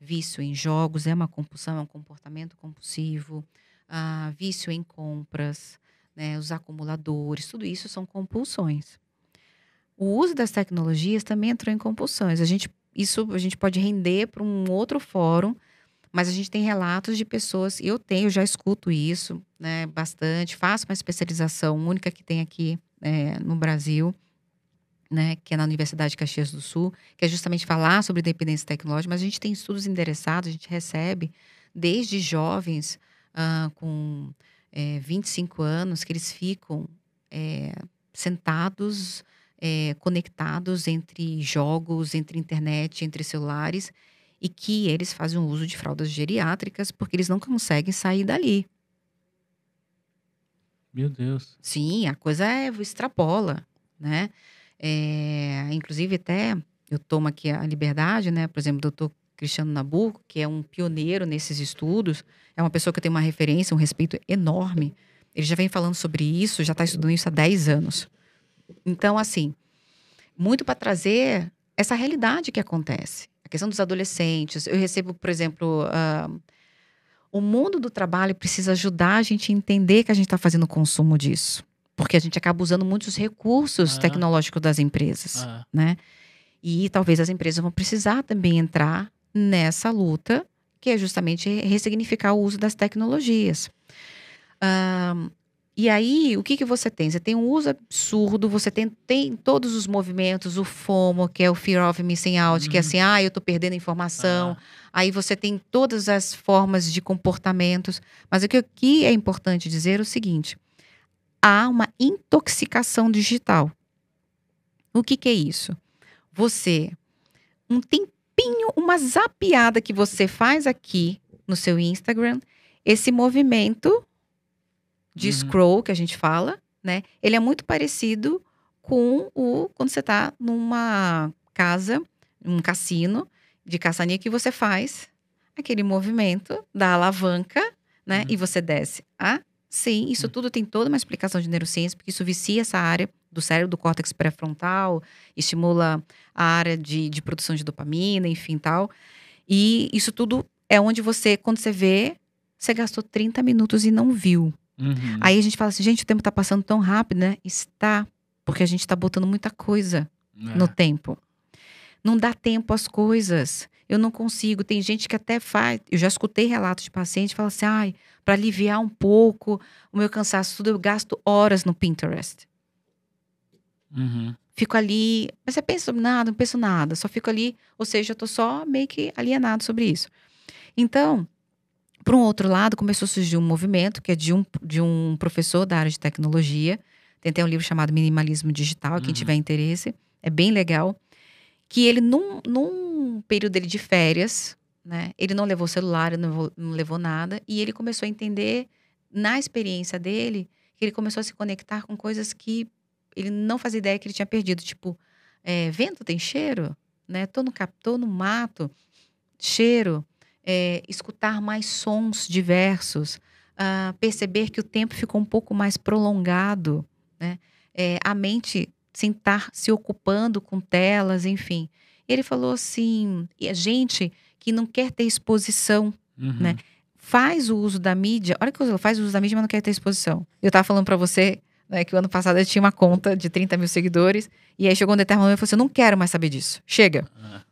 vício em jogos é uma compulsão, é um comportamento compulsivo, ah, vício em compras, né? os acumuladores, tudo isso são compulsões. O uso das tecnologias também entrou em compulsões. A gente, isso a gente pode render para um outro fórum, mas a gente tem relatos de pessoas, eu tenho, já escuto isso, né, bastante, faço uma especialização única que tem aqui é, no Brasil, né, que é na Universidade de Caxias do Sul, que é justamente falar sobre dependência tecnológica, mas a gente tem estudos endereçados, a gente recebe desde jovens uh, com é, 25 anos, que eles ficam é, sentados, é, conectados entre jogos, entre internet, entre celulares, e que eles fazem uso de fraldas geriátricas porque eles não conseguem sair dali. Meu Deus. Sim, a coisa é, extrapola, né? É, inclusive, até eu tomo aqui a liberdade, né? Por exemplo, o doutor Cristiano Nabuco, que é um pioneiro nesses estudos, é uma pessoa que eu tenho uma referência, um respeito enorme. Ele já vem falando sobre isso, já está estudando isso há 10 anos. Então, assim, muito para trazer essa realidade que acontece. A questão dos adolescentes. Eu recebo, por exemplo, uh, o mundo do trabalho precisa ajudar a gente a entender que a gente está fazendo consumo disso. Porque a gente acaba usando muitos recursos ah. tecnológicos das empresas, ah. né? E talvez as empresas vão precisar também entrar nessa luta, que é justamente ressignificar o uso das tecnologias. Um, e aí, o que, que você tem? Você tem um uso absurdo, você tem, tem todos os movimentos, o FOMO, que é o Fear of Missing Out, uhum. que é uhum. assim, ah, eu tô perdendo informação. Ah. Aí você tem todas as formas de comportamentos. Mas o que aqui é importante dizer é o seguinte: há uma intoxicação digital. O que, que é isso? Você, um tempinho, uma zapiada que você faz aqui no seu Instagram, esse movimento de uhum. scroll que a gente fala, né? Ele é muito parecido com o quando você está numa casa, um cassino de caçaninha que você faz aquele movimento da alavanca, né? Uhum. E você desce a Sim, isso hum. tudo tem toda uma explicação de neurociência, porque isso vicia essa área do cérebro, do córtex pré-frontal, estimula a área de, de produção de dopamina, enfim, tal. E isso tudo é onde você, quando você vê, você gastou 30 minutos e não viu. Uhum. Aí a gente fala assim, gente, o tempo tá passando tão rápido, né? Está, porque a gente tá botando muita coisa é. no tempo. Não dá tempo às coisas. Eu não consigo. Tem gente que até faz. Eu já escutei relatos de pacientes que falam assim: ai, para aliviar um pouco o meu cansaço, tudo, eu gasto horas no Pinterest. Uhum. Fico ali, mas você pensa sobre nada, não penso nada, só fico ali, ou seja, eu tô só meio que alienado sobre isso. Então, por um outro lado, começou a surgir um movimento que é de um, de um professor da área de tecnologia. Tem até um livro chamado Minimalismo Digital, uhum. quem tiver interesse. É bem legal. Que ele, num, num período dele de férias, né? Ele não levou celular, não levou, não levou nada. E ele começou a entender, na experiência dele, que ele começou a se conectar com coisas que ele não fazia ideia que ele tinha perdido. Tipo, é, vento tem cheiro? Né? Tô, no, tô no mato, cheiro é, escutar mais sons diversos, uh, perceber que o tempo ficou um pouco mais prolongado, né? É, a mente sem estar se ocupando com telas, enfim. Ele falou assim: e a gente que não quer ter exposição, uhum. né? Faz o uso da mídia. Olha que eu faz o uso da mídia, mas não quer ter exposição. Eu estava falando para você né, que o ano passado eu tinha uma conta de 30 mil seguidores. E aí chegou um determinado momento e falou assim: eu não quero mais saber disso. Chega.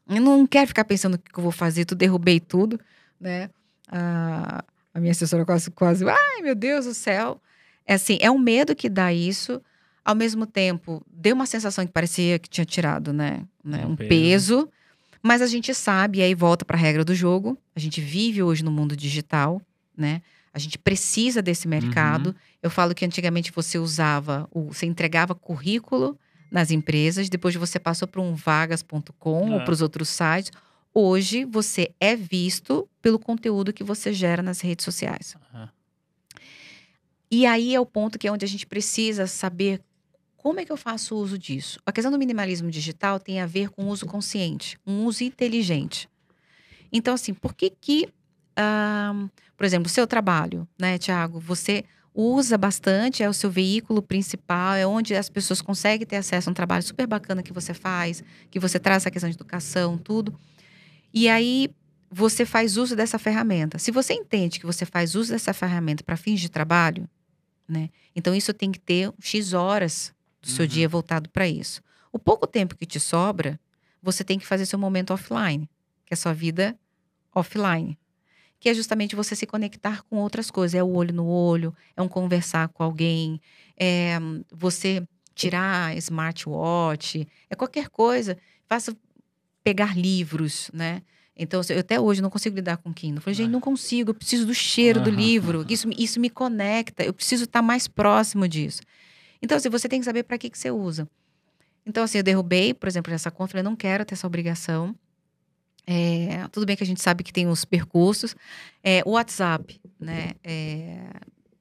Uhum. Eu não quero ficar pensando o que eu vou fazer, tu derrubei tudo, né? A, a minha assessora quase, quase, ai meu Deus do céu. É assim, é um medo que dá isso. Ao mesmo tempo, deu uma sensação que parecia que tinha tirado, né? né um, um peso. peso. Mas a gente sabe, e aí volta para a regra do jogo. A gente vive hoje no mundo digital, né? A gente precisa desse mercado. Uhum. Eu falo que antigamente você usava, você entregava currículo nas empresas, depois você passou para um vagas.com ou é. para os outros sites. Hoje você é visto pelo conteúdo que você gera nas redes sociais. Uhum. E aí é o ponto que é onde a gente precisa saber como é que eu faço uso disso. A questão do minimalismo digital tem a ver com uso consciente, um uso inteligente. Então, assim, por que que ah, por exemplo, o seu trabalho, né, Tiago? Você usa bastante, é o seu veículo principal, é onde as pessoas conseguem ter acesso a um trabalho super bacana que você faz, que você traz essa questão de educação, tudo. E aí você faz uso dessa ferramenta. Se você entende que você faz uso dessa ferramenta para fins de trabalho, né? Então isso tem que ter X horas do seu Uhum. dia voltado para isso. O pouco tempo que te sobra, você tem que fazer seu momento offline, que é a sua vida offline. Que é justamente você se conectar com outras coisas. É o olho no olho, é um conversar com alguém, é você tirar smartwatch, é qualquer coisa. Faça pegar livros, né? Então, eu até hoje não consigo lidar com Kindle. Eu falei, gente, Ah. não consigo, eu preciso do cheiro do Aham. livro. Isso, me- isso me conecta, eu preciso estar mais próximo disso. Então, assim, você tem que saber para que, que você usa. Então, assim, eu derrubei, por exemplo, essa conta, falei, não quero ter essa obrigação. É, tudo bem que a gente sabe que tem os percursos. É, o WhatsApp, né? É,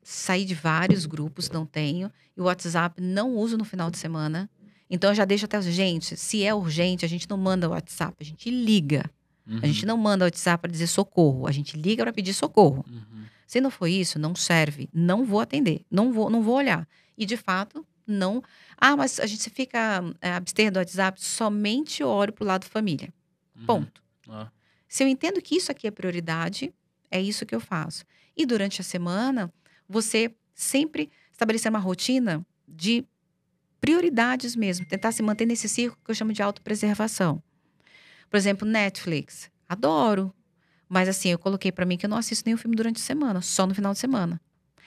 saí de vários grupos, não tenho. E o WhatsApp não uso no final de semana. Então, eu já deixo até. Gente, se é urgente, a gente não manda WhatsApp, a gente liga. Uhum. A gente não manda WhatsApp para dizer socorro, a gente liga para pedir socorro. Uhum. Se não for isso, não serve. Não vou atender. Não vou, não vou olhar. E de fato, não. Ah, mas a gente fica é, abster do WhatsApp, somente olho para o lado família. Uhum. Ponto. Ah. Se eu entendo que isso aqui é prioridade, é isso que eu faço. E durante a semana, você sempre estabelecer uma rotina de prioridades mesmo, tentar se manter nesse círculo que eu chamo de autopreservação. Por exemplo, Netflix. Adoro. Mas assim, eu coloquei pra mim que eu não assisto nenhum filme durante a semana, só no final de semana.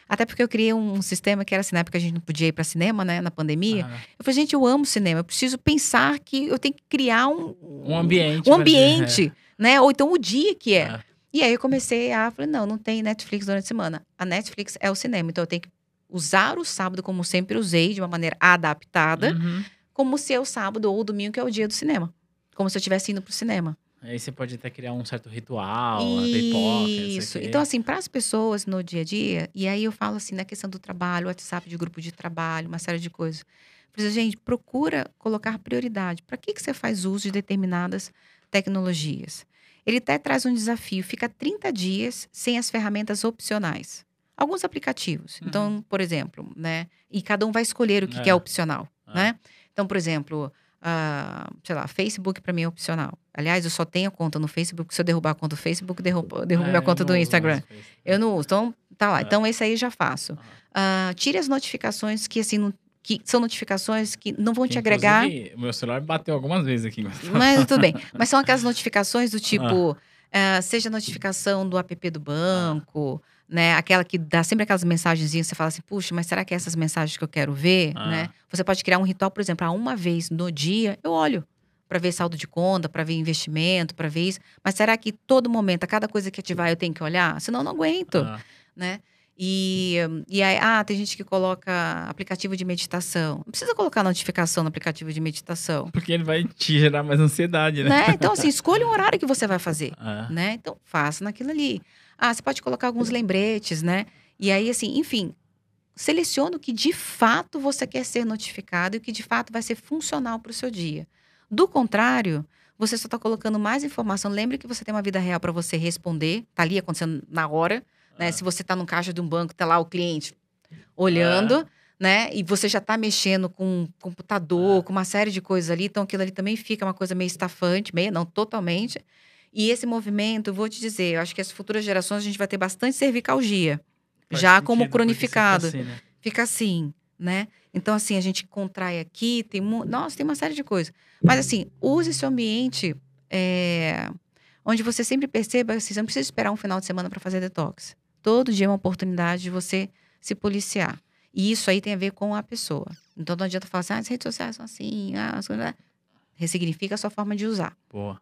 Até porque eu criei um sistema que era assim, na época a gente não podia ir para cinema, né, na pandemia. Ah. Eu falei, gente, eu amo cinema, eu preciso pensar que eu tenho que criar um, Um ambiente. um ambiente, né? Ou então o dia que é. Ah. E aí eu comecei a falei, não, não tem Netflix durante a semana. A Netflix é o cinema, então eu tenho que usar o sábado como sempre usei, de uma maneira adaptada, Uhum. como se é o sábado ou o domingo que é o dia do cinema. Como se eu estivesse indo pro cinema. Aí você pode até criar um certo ritual, pipoca, Isso. Então, assim, para as pessoas no dia a dia, e aí eu falo assim, na questão do trabalho, WhatsApp de grupo de trabalho, uma série de coisas. Falei, gente, procura colocar prioridade. Para que, que você faz uso de determinadas tecnologias? Ele até traz um desafio, fica 30 dias sem as ferramentas opcionais. Alguns aplicativos. Uhum. Então, por exemplo, né? E cada um vai escolher o que, que é É. opcional, Ah. né? Então, por exemplo, ah, sei lá, Facebook para mim é opcional. Aliás, eu só tenho conta no Facebook. Se eu derrubar a conta do Facebook, derrubo, derrubo É, minha conta do Instagram. Eu não uso. Então, tá lá. É. Então, esse aí já faço. Ah, tire as notificações que, assim, não- que são notificações que não vão te agregar. Meu celular bateu algumas vezes aqui. Mas tudo bem. Mas são aquelas notificações do tipo, ah, seja notificação do app do banco, né? Aquela que dá sempre aquelas mensagenzinhas, você fala assim, puxa, mas será que é essas mensagens que eu quero ver, Ah. né? Você pode criar um ritual, por exemplo, ah, uma vez no dia eu olho para ver saldo de conta, para ver investimento, para ver isso. Mas será que todo momento, a cada coisa que ativar, eu tenho que olhar? Senão eu não aguento Ah, né? E, e aí, ah, tem gente que coloca aplicativo de meditação. Não precisa colocar notificação no aplicativo de meditação. porque ele vai te gerar mais ansiedade, né? Né? Então, assim, escolha um horário que você vai fazer. Ah, Né? Então, faça naquilo ali. Ah, você pode colocar alguns lembretes, né? E aí, assim, enfim, selecione o que de fato você quer ser notificado e o que de fato vai ser funcional para o seu dia. Do contrário, você só está colocando mais informação. Lembre que você tem uma vida real para você responder, tá ali acontecendo na hora, né? Ah. Se você está num caixa de um banco, tá lá o cliente olhando, né? E você já está mexendo com um computador, Ah. com uma série de coisas ali, então aquilo ali também fica uma coisa meio estafante, meio, não totalmente. E esse movimento, eu vou te dizer, eu acho que as futuras gerações a gente vai ter bastante cervicalgia, faz já sentido, como cronificado. fica assim, né? Fica assim, né? Então, assim, a gente contrai aqui, tem Nossa, tem uma série de coisas. Mas, assim, use esse ambiente é, onde você sempre perceba, assim, você não precisa esperar um final de semana para fazer detox. Todo dia é uma oportunidade de você se policiar. E isso aí tem a ver com a pessoa. Então, não adianta falar assim, ah, as redes sociais são assim, ah, as coisas... Ressignifica a sua forma de usar. Boa.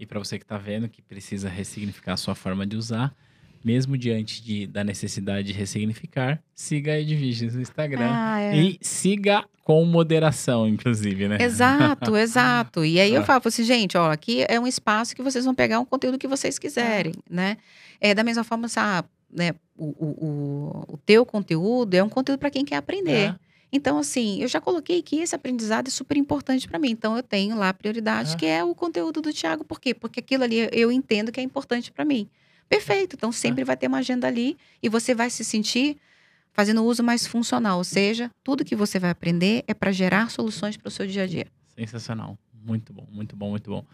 E para você que tá vendo que precisa ressignificar a sua forma de usar, mesmo diante de, da necessidade de ressignificar, siga a Edviges no Instagram. Ah, é. E siga com moderação, inclusive, né? Exato, exato. E aí eu Ah. falo assim, gente, ó, aqui é um espaço que vocês vão pegar um conteúdo que vocês quiserem, né? É da mesma forma, sabe, né? O, o, o, o teu conteúdo é um conteúdo para quem quer aprender. É. Então, assim, eu já coloquei que esse aprendizado é super importante para mim. Então, eu tenho lá a prioridade, É. que é o conteúdo do Thiago. Por quê? Porque aquilo ali eu entendo que é importante para mim. Perfeito. Então Ah. sempre vai ter uma agenda ali e você vai se sentir fazendo uso mais funcional. Ou seja, tudo que você vai aprender é para gerar soluções para o seu dia a dia. Sensacional. Muito bom, muito bom, muito bom.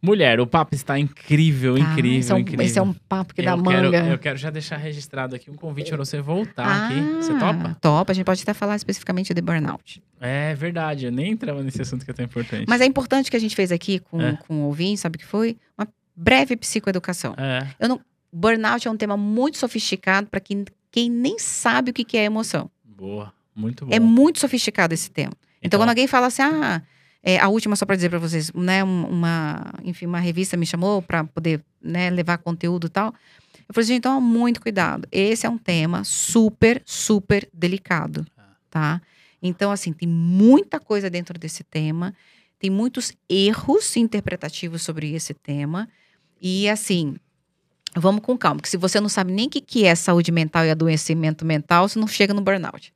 Mulher, o papo está incrível, Tá? incrível, esse é um, incrível. Esse é um papo que dá eu quero, manga. eu quero já deixar registrado aqui um convite para você voltar ah, aqui. Você topa? Topa. A gente pode até falar especificamente de burnout. É verdade, eu nem entrava nesse assunto que é tão importante. Mas é importante que a gente fez aqui com, É. com o ouvinte, sabe o que foi? Uma breve psicoeducação. É, Burnout é um tema muito sofisticado para quem, quem nem sabe o que que é emoção. boa, muito bom. É muito sofisticado esse tema. Então, quando alguém fala assim, ah, é, a última só para dizer para vocês, né, um- uma, enfim, uma revista me chamou para poder, né, levar conteúdo e tal. Eu falei, gente, então muito cuidado. Esse é um tema super, super delicado, tá? Então, assim, tem muita coisa dentro desse tema, tem muitos erros interpretativos sobre esse tema e, assim, vamos com calma, porque se você não sabe nem o que, que é saúde mental e adoecimento mental, você não chega no burnout.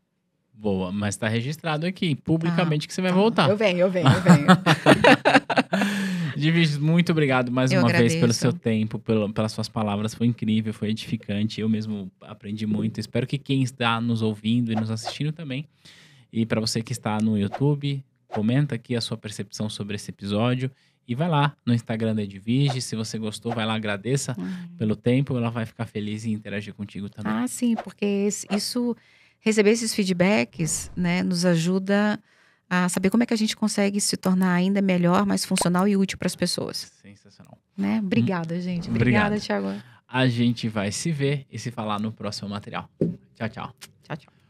Boa, mas tá registrado aqui, publicamente, que você vai Tá, voltar. Eu venho, eu venho, eu venho. Divis, muito obrigado mais Eu uma vez pelo agradeço. seu tempo, pelo, pelas suas palavras. Foi incrível, foi edificante. Eu mesmo aprendi muito. Espero que quem está nos ouvindo e nos assistindo também. E para você que está no YouTube, comenta aqui a sua percepção sobre esse episódio. E vai lá no Instagram da Edvige. Se você gostou, vai lá, agradeça pelo tempo. Ela vai ficar feliz em interagir contigo também. Ah, sim, porque isso, receber esses feedbacks, né, nos ajuda a saber como é que a gente consegue se tornar ainda melhor, mais funcional e útil para as pessoas, Sensacional. né? Obrigada, gente. Obrigado. Obrigada, Thiago. A gente vai se ver e se falar no próximo material. Tchau, tchau. Tchau, tchau.